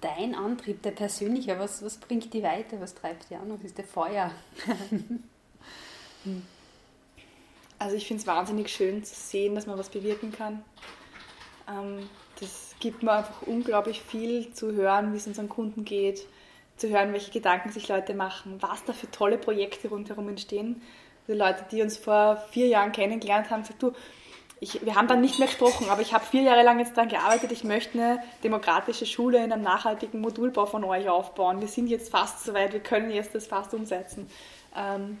dein Antrieb, der persönliche? Was, was bringt dich weiter? Was treibt dich an? Was ist der Feuer? also ich finde es wahnsinnig schön zu sehen, dass man was bewirken kann. Ähm, das gibt mir einfach unglaublich viel zu hören, wie es unseren Kunden geht, zu hören, welche Gedanken sich Leute machen, was da für tolle Projekte rundherum entstehen. Die Leute, die uns vor vier Jahren kennengelernt haben, gesagt, du, ich, wir haben dann nicht mehr gesprochen, aber ich habe vier Jahre lang jetzt daran gearbeitet, ich möchte eine demokratische Schule in einem nachhaltigen Modulbau von euch aufbauen. Wir sind jetzt fast soweit, wir können jetzt das fast umsetzen. Ähm,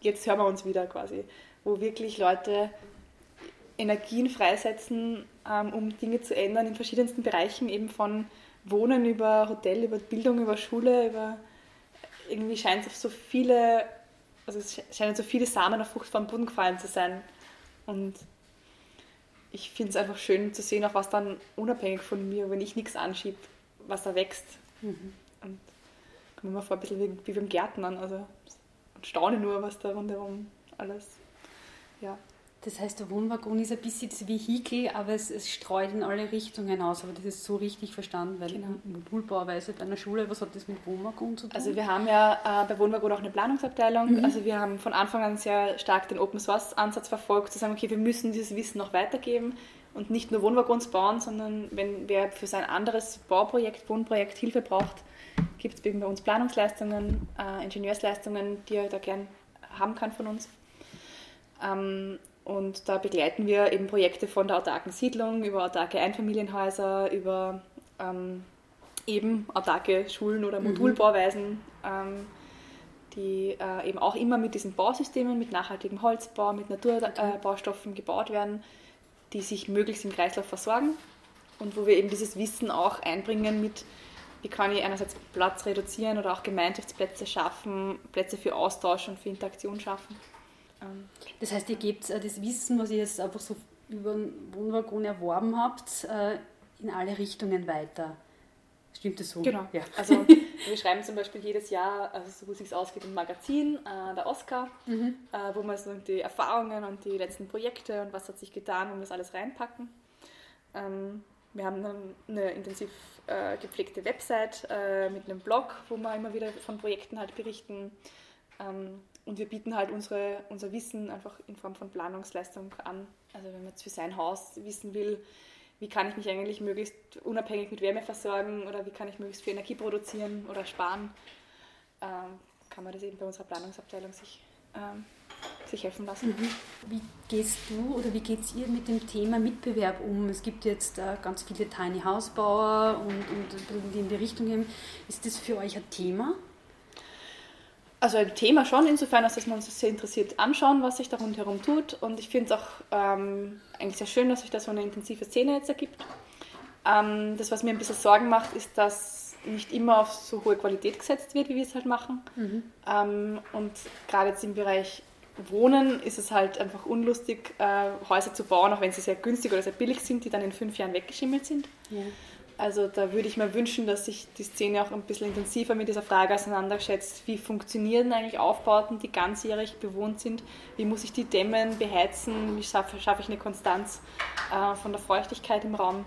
jetzt hören wir uns wieder quasi, wo wirklich Leute Energien freisetzen, ähm, um Dinge zu ändern in verschiedensten Bereichen, eben von Wohnen über Hotel, über Bildung, über Schule, über irgendwie scheint es auf so viele, also es scheinen so viele Samen auf fruchtbaren Boden gefallen zu sein. Und ich finde es einfach schön zu sehen, auch was dann unabhängig von mir, wenn ich nichts anschiebe, was da wächst. Mhm. Und komme mir vor ein bisschen wie, wie beim Gärtnern, also und staune nur, was da rundherum alles, ja, das heißt, der Wohnwaggon ist ein bisschen das Vehikel, aber es, es, streut in alle Richtungen aus. Aber das ist so richtig verstanden, weil genau. Modulbauweise bei einer Schule, was hat das mit Wohnwaggon zu tun? Also wir haben ja äh, bei Wohnwaggon auch eine Planungsabteilung. Mhm. Also wir haben von Anfang an sehr stark den Open Source Ansatz verfolgt, zu sagen, okay, wir müssen dieses Wissen noch weitergeben und nicht nur Wohnwaggons bauen, sondern wenn wer für sein anderes Bauprojekt, Wohnprojekt Hilfe braucht, gibt es bei uns Planungsleistungen, äh, Ingenieursleistungen, die er da gern haben kann von uns. Ähm, und da begleiten wir eben Projekte von der autarken Siedlung über autarke Einfamilienhäuser, über ähm, eben autarke Schulen oder mhm. Modulbauweisen, ähm, die äh, eben auch immer mit diesen Bausystemen, mit nachhaltigem Holzbau, mit Naturbaustoffen gebaut werden, die sich möglichst im Kreislauf versorgen und wo wir eben dieses Wissen auch einbringen mit, wie kann ich einerseits Platz reduzieren oder auch Gemeinschaftsplätze schaffen, Plätze für Austausch und für Interaktion schaffen. Das heißt, ihr gebt äh, das Wissen, was ihr jetzt einfach so über den Wohnwaggon erworben habt, äh, in alle Richtungen weiter. Stimmt das so? Genau. Ja. Also wir schreiben zum Beispiel jedes Jahr, also so gut es ausgeht, ein Magazin, äh, der Oscar, mhm. äh, wo wir so die Erfahrungen und die letzten Projekte und was hat sich getan, und das alles reinpacken. Ähm, wir haben dann eine intensiv äh, gepflegte Website äh, mit einem Blog, wo wir immer wieder von Projekten halt berichten. Ähm, und wir bieten halt unsere, unser Wissen einfach in Form von Planungsleistung an. Also wenn man jetzt für sein Haus wissen will, wie kann ich mich eigentlich möglichst unabhängig mit Wärme versorgen oder wie kann ich möglichst viel Energie produzieren oder sparen, ähm, kann man das eben bei unserer Planungsabteilung sich, ähm, sich helfen lassen. Mhm. Wie gehst du oder wie geht ihr mit dem Thema Mitbewerb um? Es gibt jetzt äh, ganz viele Tiny House-Bauer und, und die in die Richtung gehen. Ist das für euch ein Thema? Also ein Thema schon, insofern, als dass wir uns sehr interessiert anschauen, was sich da rundherum tut. Und ich finde es auch ähm, eigentlich sehr schön, dass sich da so eine intensive Szene jetzt ergibt. Ähm, das, was mir ein bisschen Sorgen macht, ist, dass nicht immer auf so hohe Qualität gesetzt wird, wie wir es halt machen. Mhm. Ähm, und gerade jetzt im Bereich Wohnen ist es halt einfach unlustig, äh, Häuser zu bauen, auch wenn sie sehr günstig oder sehr billig sind, die dann in fünf Jahren weggeschimmelt sind. Ja. Also da würde ich mir wünschen, dass sich die Szene auch ein bisschen intensiver mit dieser Frage auseinandersetzt, wie funktionieren eigentlich Aufbauten, die ganzjährig bewohnt sind, wie muss ich die dämmen, beheizen, wie schaffe, schaffe ich eine Konstanz äh, von der Feuchtigkeit im Raum,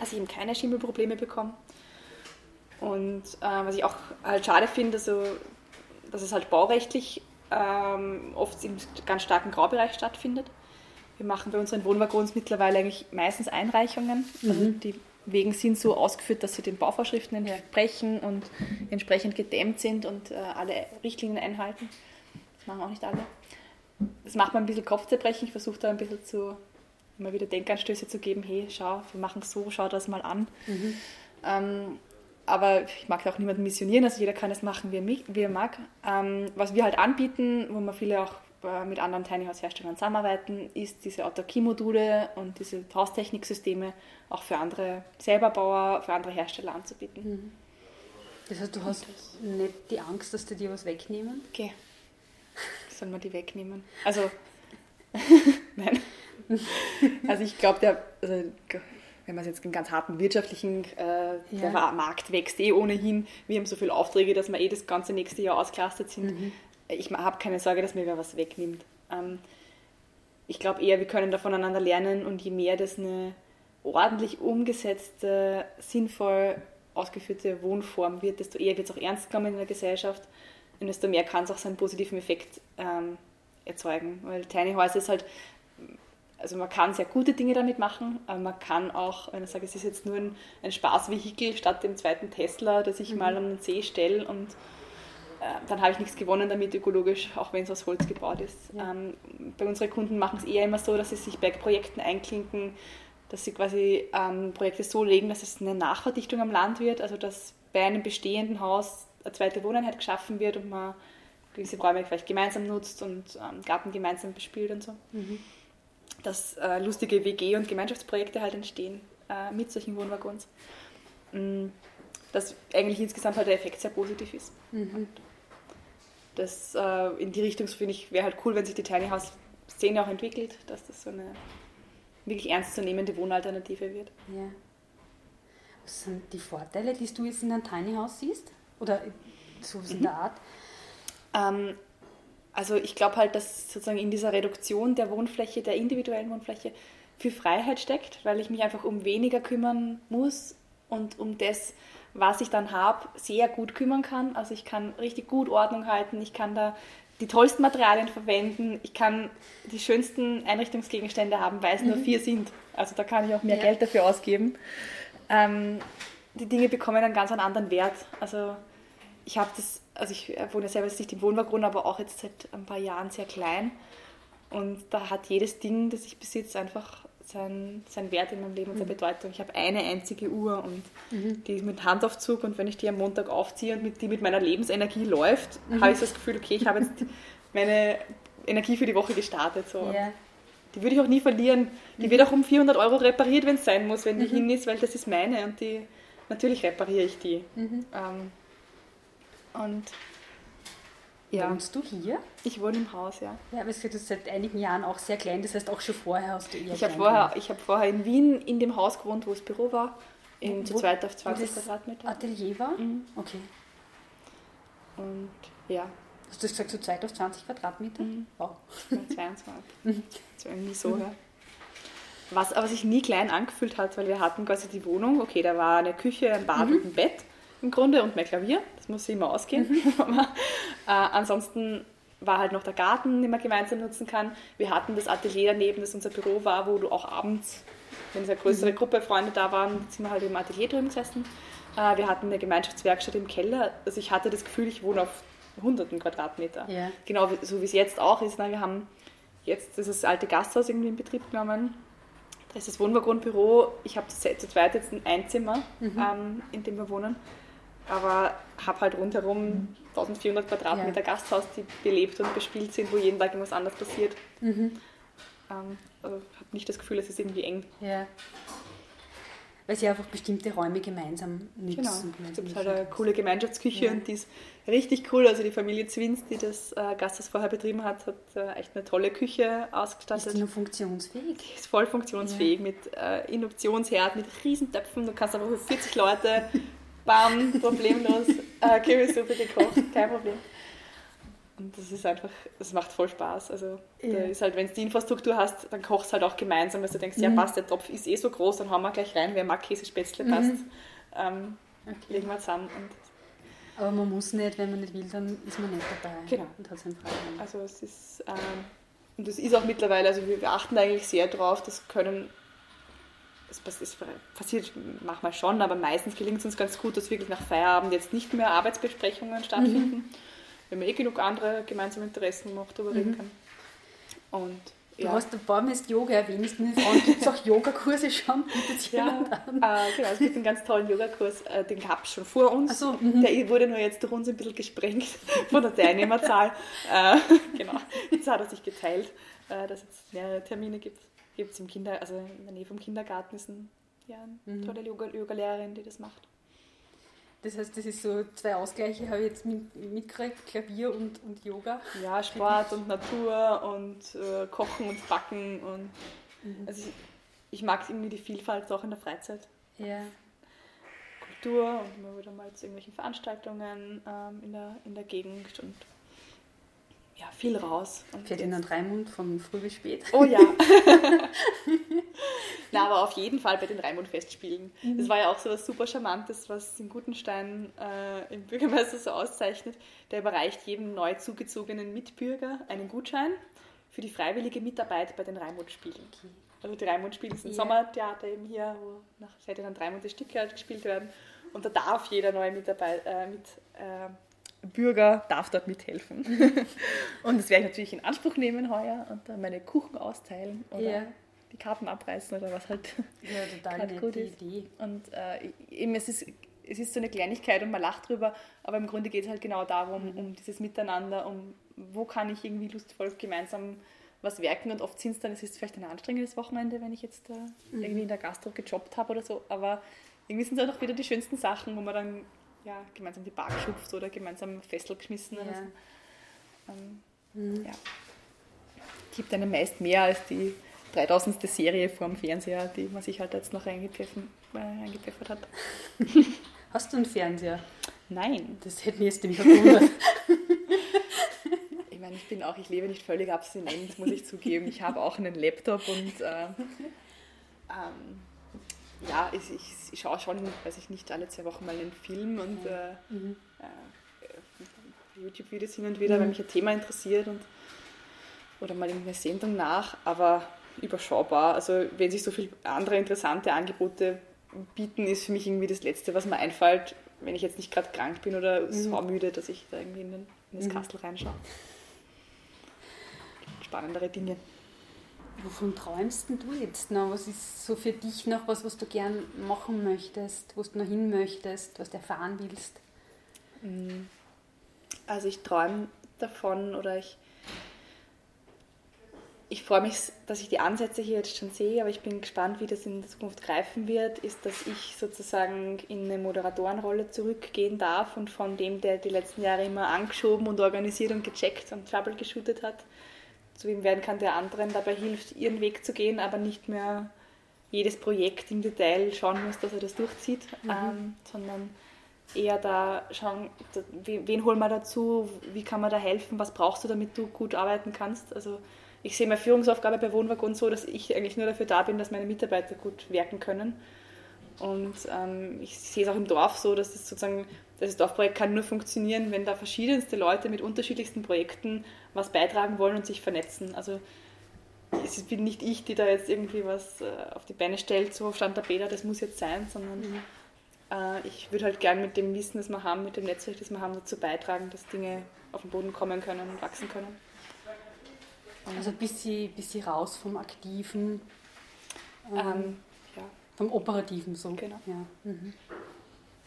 dass ich eben keine Schimmelprobleme bekomme. Und äh, was ich auch halt schade finde, also, dass es halt baurechtlich ähm, oft im ganz starken Graubereich stattfindet. Wir machen bei unseren Wohnwaggons mittlerweile eigentlich meistens Einreichungen. Also mhm. die Wegen sind so ausgeführt, dass sie den Bauvorschriften entsprechen und entsprechend gedämmt sind und äh, alle Richtlinien einhalten. Das machen auch nicht alle. Das macht mir ein bisschen Kopfzerbrechen. Ich versuche da ein bisschen zu, immer wieder Denkanstöße zu geben. Hey, schau, wir machen es so, schau das mal an. Mhm. Ähm, aber ich mag auch niemanden missionieren, also jeder kann es machen, wie er, mag. Ähm, was wir halt anbieten, wo wir viele auch mit anderen Tiny House Herstellern zusammenarbeiten, ist diese Autarkie-Module und diese Haustechniksysteme auch für andere Selberbauer, für andere Hersteller anzubieten. Mhm. Das heißt, du hast nicht die Angst, dass die dir was wegnehmen? Okay. Sollen wir die wegnehmen? Also, nein. Also ich glaube, der, also wenn man jetzt den ganz harten wirtschaftlichen, äh, ja. der Markt wächst eh ohnehin, wir haben so viele Aufträge, dass wir eh das ganze nächste Jahr ausgelastet sind. Mhm. Ich habe keine Sorge, dass mir wer was wegnimmt. Ähm, ich glaube eher, wir können da voneinander lernen und je mehr das eine ordentlich umgesetzte, sinnvoll ausgeführte Wohnform wird, desto eher wird es auch ernst genommen in der Gesellschaft und desto mehr kann es auch seinen positiven Effekt ähm, erzeugen. Weil Tiny House ist halt also man kann sehr gute Dinge damit machen, aber man kann auch, wenn ich sage, es ist jetzt nur ein, ein Spaßvehikel statt dem zweiten Tesla, dass ich mhm. mal um den See stelle und dann habe ich nichts gewonnen damit ökologisch, auch wenn es aus Holz gebaut ist. Ja. Ähm, bei unseren Kunden machen es eher immer so, dass sie sich bei Projekten einklinken, dass sie quasi ähm, Projekte so legen, dass es eine Nachverdichtung am Land wird, also dass bei einem bestehenden Haus eine zweite Wohneinheit geschaffen wird und man gewisse Räume vielleicht gemeinsam nutzt und ähm, Garten gemeinsam bespielt und so. Mhm dass äh, lustige WG- und Gemeinschaftsprojekte halt entstehen äh, mit solchen Wohnwaggons. Mm, dass eigentlich insgesamt halt der Effekt sehr positiv ist. Mhm. Das äh, in die Richtung finde ich wäre halt cool, wenn sich die Tiny House Szene auch entwickelt, dass das so eine wirklich ernstzunehmende Wohnalternative wird. Ja. Was sind die Vorteile, die du jetzt in einem Tiny House siehst? Oder so in mhm. der Art? Ähm, also ich glaube halt, dass sozusagen in dieser Reduktion der Wohnfläche, der individuellen Wohnfläche, viel Freiheit steckt, weil ich mich einfach um weniger kümmern muss und um das, was ich dann habe, sehr gut kümmern kann. Also ich kann richtig gut Ordnung halten, ich kann da die tollsten Materialien verwenden, ich kann die schönsten Einrichtungsgegenstände haben, weil es mhm. nur vier sind. Also da kann ich auch mehr ja. Geld dafür ausgeben. Ähm, die Dinge bekommen einen ganz anderen Wert. Also ich habe das also ich wohne selber jetzt nicht im Wohnwagen, aber auch jetzt seit ein paar Jahren sehr klein. Und da hat jedes Ding, das ich besitze, einfach seinen, seinen Wert in meinem Leben und seine mhm. Bedeutung. Ich habe eine einzige Uhr und mhm. die ist mit Handaufzug und wenn ich die am Montag aufziehe und mit, die mit meiner Lebensenergie läuft, mhm. habe ich das Gefühl, okay, ich habe jetzt meine Energie für die Woche gestartet. So. Yeah. Die würde ich auch nie verlieren. Die mhm. wird auch um 400 Euro repariert, wenn es sein muss, wenn die mhm. hin ist, weil das ist meine und die, natürlich repariere ich die. Mhm. Ähm, und ja. Wohnst du hier? Ich wohne im Haus, ja. Ja, aber es ist seit einigen Jahren auch sehr klein, das heißt auch schon vorher hast du eher Ich habe vorher, hab vorher in Wien in dem Haus gewohnt, wo das Büro war, in, zu zweit auf 20 Quadratmeter. Atelier war? Mhm. Okay. Und ja. Hast du gesagt, zu zweit auf 20 Quadratmeter? Mhm. Wow. 22. Mhm. Das war irgendwie so, mhm. ja. Was aber sich nie klein angefühlt hat, weil wir hatten quasi die Wohnung, okay, da war eine Küche, ein Bad mhm. und ein Bett im Grunde und mein Klavier. Das muss immer ausgehen. Mhm. äh, ansonsten war halt noch der Garten, den man gemeinsam nutzen kann. Wir hatten das Atelier daneben, das unser Büro war, wo du auch abends, wenn es eine größere mhm. Gruppe Freunde da waren, sind wir halt im Atelier drüben gesessen. Äh, wir hatten eine Gemeinschaftswerkstatt im Keller. Also ich hatte das Gefühl, ich wohne auf hunderten Quadratmeter. Ja. Genau so wie es jetzt auch ist. Wir haben jetzt das alte Gasthaus irgendwie in Betrieb genommen. Da ist das Wohnwagenbüro. Ich habe zu zweit jetzt ein Einzimmer, mhm. ähm, in dem wir wohnen aber habe halt rundherum 1400 Quadratmeter ja. Gasthaus, die belebt und bespielt sind, wo jeden Tag irgendwas anderes passiert. Mhm. Ähm, also habe nicht das Gefühl, es ist irgendwie eng. Ja. Weil sie einfach bestimmte Räume gemeinsam nutzen. Genau. Es gibt halt eine coole Gemeinschaftsküche ja. und die ist richtig cool. Also die Familie Zwins, die das äh, Gasthaus vorher betrieben hat, hat äh, echt eine tolle Küche ausgestattet. Ist die noch funktionsfähig? Die ist voll funktionsfähig ja. mit äh, Induktionsherd, mit Riesentöpfen. Du kannst einfach für 40 Leute bam, problemlos äh, Kürbissuppe gekocht, kein Problem. Und das ist einfach, das macht voll Spaß. Also ja. da ist halt, wenn du die Infrastruktur hast, dann kochst halt auch gemeinsam, weil du denkst, mhm. ja passt, der Topf ist eh so groß, dann hauen wir gleich rein, wer mag Käsespätzle, passt. Mhm. Ähm, okay. Legen wir zusammen. Aber man muss nicht, wenn man nicht will, dann ist man nicht dabei. Genau. Und hat seinen Freiraum. Also es ist, ähm, und das ist auch mittlerweile, also wir achten eigentlich sehr drauf, das können es passiert manchmal schon, aber meistens gelingt es uns ganz gut, dass wirklich nach Feierabend jetzt nicht mehr Arbeitsbesprechungen stattfinden, mhm. wenn man eh genug andere gemeinsame Interessen noch darüber mhm. reden kann. Und, Du hast ein paar Mal Yoga erwähnt, mir gibt es auch Yogakurse schon, ja, äh, genau, es gibt einen ganz tollen Yogakurs, äh, den gab es schon vor uns, so, mhm. der wurde nur jetzt durch uns ein bisschen gesprengt von der Teilnehmerzahl. äh, genau, jetzt hat er sich geteilt, äh, dass es mehrere Termine gibt gibt es im Kinder, also in der Nähe vom Kindergarten ist ein, ja, eine mhm. tolle Yoga-Lehrerin, die das macht. Das heißt, das ist so zwei Ausgleiche, habe ich jetzt mitgekriegt, Klavier und, und Yoga. Ja, Sport und Natur und äh, Kochen und Backen und mhm. also ich, ich mag irgendwie die Vielfalt auch in der Freizeit. Ja. Kultur und immer wieder mal zu irgendwelchen Veranstaltungen ähm, in, der, in der Gegend und ja, viel raus. Und Ferdinand Raimund von früh bis spät. Oh ja. Na, aber auf jeden Fall bei den Raimund-Festspielen. Mhm. Das war ja auch so was super Charmantes, was in Gutenstein äh, im Bürgermeister so auszeichnet. Der überreicht jedem neu zugezogenen Mitbürger einen Gutschein für die freiwillige Mitarbeit bei den Raimund-Spielen. Okay. Also die Raimund-Spiele sind yeah. Sommertheater eben hier, wo nach Ferdinand Raimund die Stücke halt gespielt werden. Und da darf jeder neue Mitarbeit, äh, mit, äh, Bürger darf dort mithelfen. und das werde ich natürlich in Anspruch nehmen heuer und dann meine Kuchen austeilen oder yeah. die Karten abreißen oder was halt ja, total gut ist. Idee. Und äh, eben es ist, es ist so eine Kleinigkeit und man lacht drüber, aber im Grunde geht es halt genau darum, mhm. um dieses Miteinander, um wo kann ich irgendwie lustvoll gemeinsam was werken und oft sind es dann, es ist vielleicht ein anstrengendes Wochenende, wenn ich jetzt äh, mhm. irgendwie in der Gastro gejobbt habe oder so, aber irgendwie sind es auch wieder die schönsten Sachen, wo man dann ja, gemeinsam die Bar geschupft oder gemeinsam Fessel geschmissen. Ja. So. Ähm, mhm. ja. Gibt einem meist mehr als die 3000. Serie vom Fernseher, die man sich halt jetzt noch eingepfeffert äh, hat. Hast du einen Fernseher? Nein. Das hätte mich jetzt nämlich verwundert. ich meine, ich bin auch, ich lebe nicht völlig abstinent, muss ich zugeben. Ich habe auch einen Laptop und äh, ähm, ja, ich, ich, ich, schaue schon, weiß ich nicht, alle zwei Wochen mal einen Film und äh, mhm. äh, YouTube-Videos hin und wieder, mhm. weil mich ein Thema interessiert und oder mal irgendeine Sendung nach, aber überschaubar. Also wenn sich so viele andere interessante Angebote bieten, ist für mich irgendwie das Letzte, was mir einfällt, wenn ich jetzt nicht gerade krank bin oder mhm. so müde, dass ich da irgendwie in, den, in das mhm. Kastel reinschaue. Spannendere Dinge. Wovon träumst du jetzt noch? Was ist so für dich noch was, was du gern machen möchtest, wo du noch hin möchtest, was du erfahren willst? Mm. Also ich träume davon oder ich, ich freue mich, dass ich die Ansätze hier jetzt schon sehe, aber ich bin gespannt, wie das in der Zukunft greifen wird, ist, dass ich sozusagen in eine Moderatorenrolle zurückgehen darf und von dem, der die letzten Jahre immer angeschoben und organisiert und gecheckt und Trouble geshootet hat, zu ihm werden kann, der anderen dabei hilft, ihren Weg zu gehen, aber nicht mehr jedes Projekt im Detail schauen muss, dass er das durchzieht, mhm. ähm, sondern eher da schauen, wen holen wir dazu, wie kann man da helfen, was brauchst du, damit du gut arbeiten kannst. Also ich sehe meine Führungsaufgabe bei Wohnwagon so, dass ich eigentlich nur dafür da bin, dass meine Mitarbeiter gut werken können. Und ähm, ich sehe es auch im Dorf so, dass es sozusagen das Dorfprojekt kann nur funktionieren, wenn da verschiedenste Leute mit unterschiedlichsten Projekten was beitragen wollen und sich vernetzen. Also es bin nicht ich, die da jetzt irgendwie was äh, auf die Beine stellt, so stand der Bäder, das muss jetzt sein, sondern mhm. äh, ich würde halt gern mit dem Wissen, das wir haben, mit dem Netzwerk, das wir haben, dazu beitragen, dass Dinge auf den Boden kommen können und wachsen können. Also ein bisschen, bisschen raus vom Aktiven, ähm, ähm. Vom Operativen so. Genau. Ja. Mhm.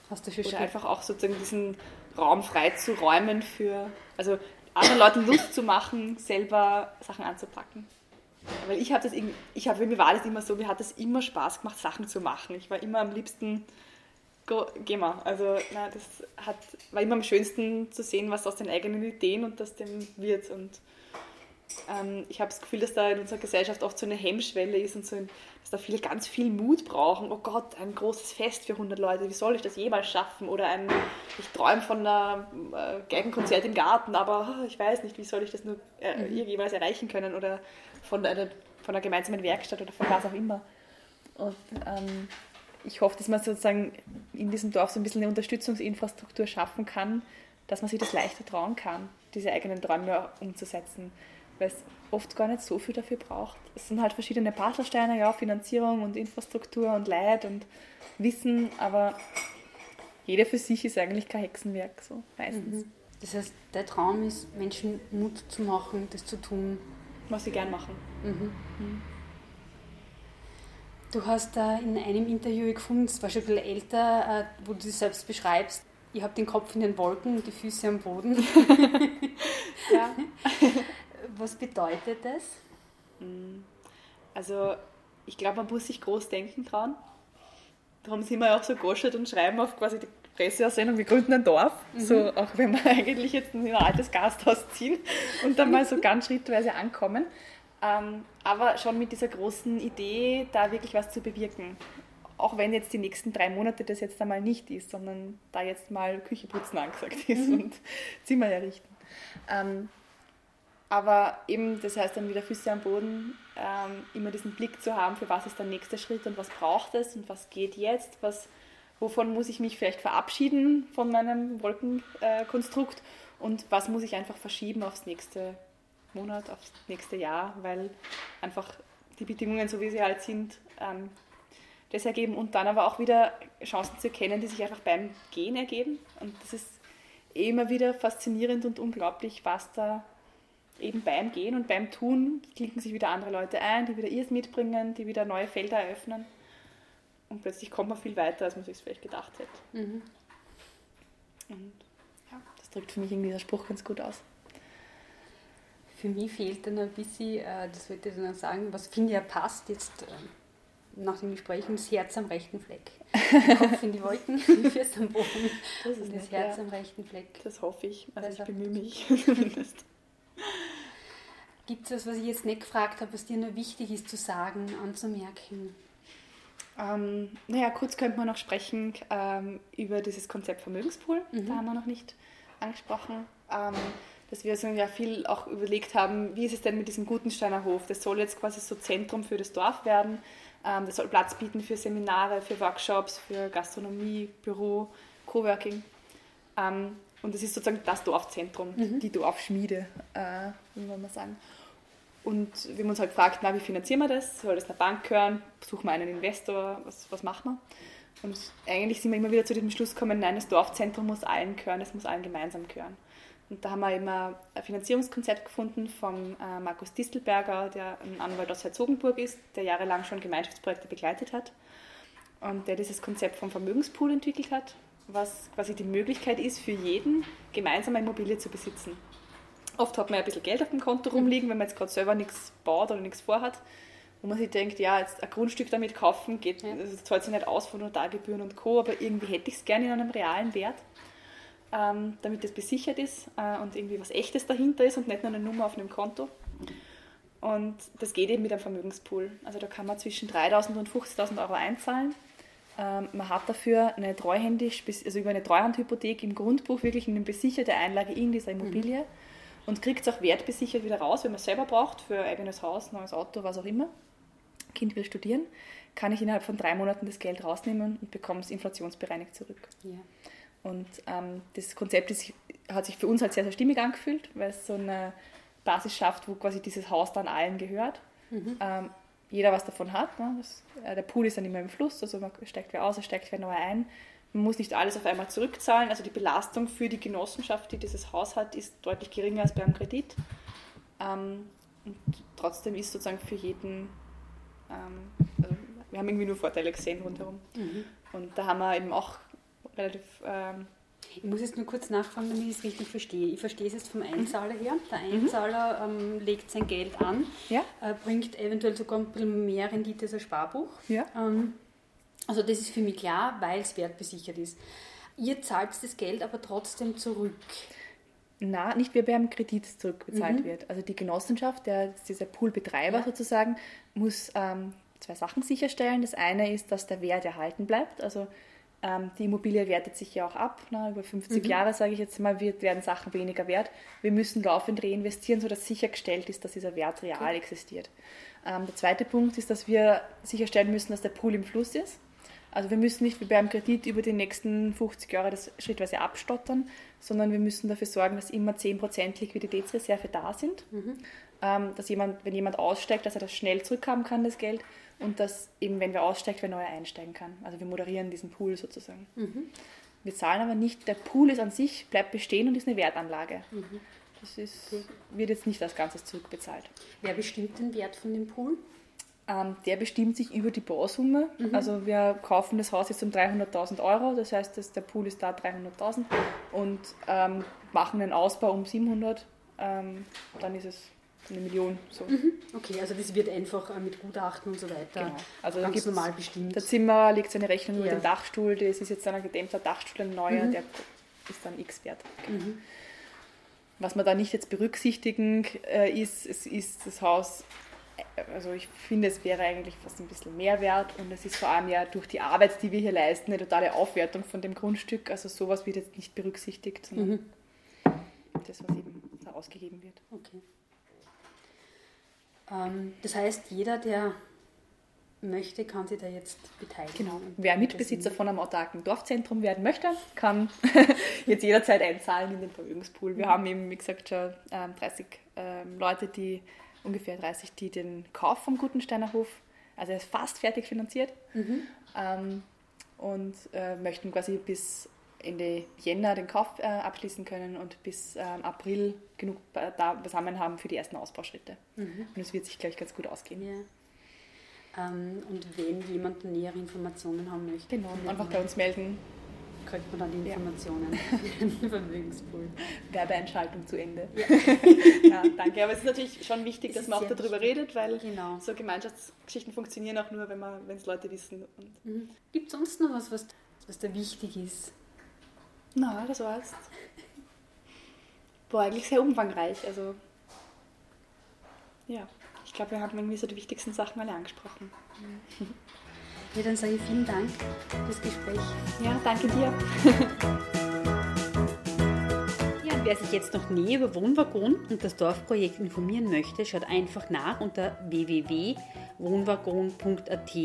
Hast du Oder einfach auch sozusagen diesen Raum frei zu räumen für, also anderen Leuten Lust zu machen, selber Sachen anzupacken. Weil ich habe das irgendwie, ich habe, mir war das immer so, mir hat es immer Spaß gemacht, Sachen zu machen. Ich war immer am liebsten, go, geh mal. Also na, das hat, war immer am schönsten zu sehen, was aus den eigenen Ideen und aus dem wird. Und ähm, ich habe das Gefühl, dass da in unserer Gesellschaft oft so eine Hemmschwelle ist und so ein, dass da viele ganz viel Mut brauchen. Oh Gott, ein großes Fest für 100 Leute, wie soll ich das jemals schaffen? Oder ein, ich träume von einem äh, Geigenkonzert im Garten, aber oh, ich weiß nicht, wie soll ich das nur äh, mhm. jeweils erreichen können? Oder von einer, von einer gemeinsamen Werkstatt oder von was auch immer. Und ähm, ich hoffe, dass man sozusagen in diesem Dorf so ein bisschen eine Unterstützungsinfrastruktur schaffen kann, dass man sich das leichter trauen kann, diese eigenen Träume umzusetzen weil es oft gar nicht so viel dafür braucht. Es sind halt verschiedene Puzzlesteine, ja, Finanzierung und Infrastruktur und Leid und Wissen, aber jeder für sich ist eigentlich kein Hexenwerk, so meistens. Mhm. Das heißt, der Traum ist, Menschen Mut zu machen, das zu tun. Was sie gern machen. Mhm. Mhm. Du hast da in einem Interview gefunden, es war schon ein bisschen älter, äh, wo du dich selbst beschreibst, ihr habt den Kopf in den Wolken und die Füße am Boden. ja. Was bedeutet das? Mm. Also, ich glaube, man muss sich groß denken trauen. Darum sind wir auch so goschert und schreiben auf quasi die Presseaussendung, wir gründen ein Dorf. Mhm. So, auch wenn wir eigentlich jetzt in ein altes Gasthaus ziehen und dann mal so ganz schrittweise ankommen. Ähm, aber schon mit dieser großen Idee, da wirklich was zu bewirken. Auch wenn jetzt die nächsten drei Monate das jetzt einmal nicht ist, sondern da jetzt mal Küche putzen angesagt ist mhm. und Zimmer errichten. Ähm, aber eben, das heißt dann wieder Füße am Boden, ähm, immer diesen Blick zu haben, für was ist der nächste Schritt und was braucht es und was geht jetzt, was, wovon muss ich mich vielleicht verabschieden von meinem Wolkenkonstrukt? Äh, und was muss ich einfach verschieben aufs nächste Monat, aufs nächste Jahr, weil einfach die Bedingungen, so wie sie halt sind, ähm, das ergeben. Und dann aber auch wieder Chancen zu erkennen, die sich einfach beim Gehen ergeben. Und das ist immer wieder faszinierend und unglaublich, was da eben beim Gehen und beim Tun klinken sich wieder andere Leute ein, die wieder ihrs mitbringen, die wieder neue Felder eröffnen. Und plötzlich kommt man viel weiter, als man sich vielleicht gedacht hätte. Mhm. Und ja, das drückt für mich irgendwie der Spruch ganz gut aus. Für mich fehlt dann ein bisschen, äh, das wollte ich dann sagen, was finde ich ja passt jetzt äh, nach dem Gespräch, das Herz am rechten Fleck. Kopf in die Wolken, die Füße am Boden das das Herz ja. am rechten Fleck. Das hoffe ich. Also, also ich bemühe mich zumindest. Gibt es was, was ich jetzt nicht gefragt habe, was dir nur wichtig ist zu sagen, anzumerken? Ähm, naja, kurz könnte man noch sprechen ähm, über dieses Konzept Vermögenspool. Mhm. Da haben wir noch nicht angesprochen. Ähm, dass wir so ja viel auch überlegt haben, wie ist es denn mit diesem Gutensteiner Hof? Das soll jetzt quasi so Zentrum für das Dorf werden. Ähm, das soll Platz bieten für Seminare, für Workshops, für Gastronomie, Büro, Coworking. Ähm, und das ist sozusagen das Dorfzentrum, mhm. die Dorfschmiede, äh, wie man mal sagen. Und wir haben uns halt gefragt, na, wie finanzieren wir das? Soll das einer Bank gehören? Suchen wir einen Investor? Was, was machen wir? Und eigentlich sind wir immer wieder zu diesem Schluss gekommen, nein, das Dorfzentrum muss allen gehören, es muss allen gemeinsam gehören. Und da haben wir immer ein Finanzierungskonzept gefunden von äh, Markus Distelberger, der ein Anwalt aus Herzogenburg ist, der jahrelang schon Gemeinschaftsprojekte begleitet hat und der dieses Konzept vom Vermögenspool entwickelt hat, was quasi die Möglichkeit ist, für jeden gemeinsam eine Immobilie zu besitzen. Oft hat man ja ein bisschen Geld auf dem Konto rumliegen, wenn man jetzt gerade selber nichts baut oder nichts vorhat. Wo man sich denkt, ja, jetzt ein Grundstück damit kaufen, geht, ja. das zahlt sich nicht aus von Notargebühren und Co., aber irgendwie hätte ich es gerne in einem realen Wert, ähm, damit das besichert ist äh, und irgendwie was Echtes dahinter ist und nicht nur eine Nummer auf einem Konto. Und das geht eben mit einem Vermögenspool. Also da kann man zwischen 3.000 und 50.000 Euro einzahlen. Ähm, man hat dafür eine treuhändisch, also über eine Treuhandhypothek im Grundbuch wirklich eine besicherte Einlage in dieser Immobilie. Mhm und kriegt es auch wertbesichert wieder raus, wenn man es selber braucht, für ein eigenes Haus, neues Auto, was auch immer. Kind will studieren, kann ich innerhalb von drei Monaten das Geld rausnehmen und bekomme es inflationsbereinigt zurück. Ja. Und ähm, das Konzept ist, hat sich für uns halt sehr, sehr stimmig angefühlt, weil es so eine Basis schafft, wo quasi dieses Haus dann allen gehört. Mhm. Ähm, jeder was davon hat. Ne? Das, äh, der Pool ist dann immer im Fluss, also man steigt wer aus, es steigt wer neu ein. Man muss nicht alles auf einmal zurückzahlen. Also die Belastung für die Genossenschaft, die dieses Haus hat, ist deutlich geringer als beim Kredit. Ähm, und trotzdem ist sozusagen für jeden, ähm, also wir haben irgendwie nur Vorteile gesehen rundherum. Mhm. Und da haben wir eben auch relativ. Ähm, ich muss jetzt nur kurz nachfragen, damit ich es richtig verstehe. Ich verstehe es jetzt vom Einzahler her. Der mhm. Einzahler mhm. ähm, legt sein Geld an, ja. äh, bringt eventuell sogar ein bisschen mehr Rendite als ein Sparbuch. Ja. Ähm, also das ist für mich klar, weil es wertbesichert ist. Ihr zahlt das Geld aber trotzdem zurück. Na, nicht wie beim Kredit zurückbezahlt mhm. wird. Also die Genossenschaft, der, dieser Poolbetreiber ja. sozusagen, muss ähm, zwei Sachen sicherstellen. Das eine ist, dass der Wert erhalten bleibt. Also ähm, die Immobilie wertet sich ja auch ab. Na, über 50 mhm. Jahre, sage ich jetzt mal, wird, werden Sachen weniger wert. Wir müssen laufend reinvestieren, sodass sichergestellt ist, dass dieser Wert real okay. existiert. Ähm, der zweite Punkt ist, dass wir sicherstellen müssen, dass der Pool im Fluss ist. Also wir müssen nicht wie beim Kredit über die nächsten 50 Jahre das schrittweise abstottern, sondern wir müssen dafür sorgen, dass immer 10% Liquiditätsreserve da sind. Mhm. Ähm, dass jemand, wenn jemand aussteigt, dass er das schnell zurückhaben kann, das Geld. Und dass eben, wenn wer aussteigt, wer neuer einsteigen kann. Also wir moderieren diesen Pool sozusagen. Mhm. Wir zahlen aber nicht, der Pool ist an sich, bleibt bestehen und ist eine Wertanlage. Mhm. Das ist, wird jetzt nicht als Ganzes zurückbezahlt. Wer bestimmt den Wert von dem Pool? Ähm, der bestimmt sich über die Bausumme. Mhm. Also wir kaufen das Haus jetzt um 300.000 Euro, das heißt, dass der Pool ist da 300.000 und ähm, machen einen Ausbau um 700, ähm, dann ist es eine Million. So. Mhm. Okay, also das wird einfach äh, mit Gutachten und so weiter genau. also ganz normal bestimmt. Der Zimmer legt seine Rechnung ja. über den Dachstuhl, das ist jetzt ein gedämmter Dachstuhl, ein neuer, mhm. der ist dann x wert. Genau. Was man da nicht jetzt berücksichtigen äh, ist, es ist das Haus also ich finde, es wäre eigentlich fast ein bisschen mehr wert und es ist vor allem ja durch die Arbeit, die wir hier leisten, eine totale Aufwertung von dem Grundstück. Also sowas wird jetzt nicht berücksichtigt, sondern mhm. das, was eben da ausgegeben wird. Okay. Ähm, das heißt, jeder, der möchte, kann sich da jetzt beteiligen. Genau. Wer Mitbesitzer von einem autarken Dorfzentrum werden möchte, kann jetzt jederzeit einzahlen in den Vermögenspool. Wir mhm. haben eben, wie gesagt, schon ähm, 30 ähm, Leute, die ungefähr 30, die den Kauf vom Gutensteiner Hof, also er ist fast fertig finanziert mhm. ähm, und äh, möchten quasi bis Ende Jänner den Kauf äh, abschließen können und bis ähm, April genug da beisammen haben für die ersten Ausbauschritte. Mhm. Und es wird sich, glaube ich, ganz gut ausgehen. Ja. Ähm, und wenn jemand nähere Informationen haben möchte, genau, einfach bei uns melden kriegt man dann die Informationen ja. für den Vermögenspool. Werbeeinschaltung zu Ende. Ja. ja. danke. Aber es ist natürlich schon wichtig, das dass man auch darüber redet, weil genau. so Gemeinschaftsgeschichten funktionieren auch nur, wenn es Leute wissen. Mhm. Gibt es sonst noch was, was, was da wichtig ist? Na, das war's. War eigentlich sehr umfangreich. Also, ja, ich glaube, wir haben irgendwie so die wichtigsten Sachen alle angesprochen. Mhm. Ja, dann sage ich vielen Dank fürs Gespräch. Ja, danke dir. ja, wer sich jetzt noch näher über Wohnwaggon und das Dorfprojekt informieren möchte, schaut einfach nach unter www.wohnwaggon.at.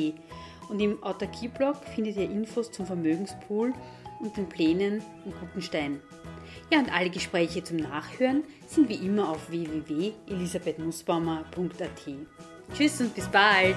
Und im Autarkie-Blog findet ihr Infos zum Vermögenspool und den Plänen in Gutenstein. Ja, und alle Gespräche zum Nachhören sind wie immer auf www.elisabethnussbaumer.at. Tschüss und bis bald!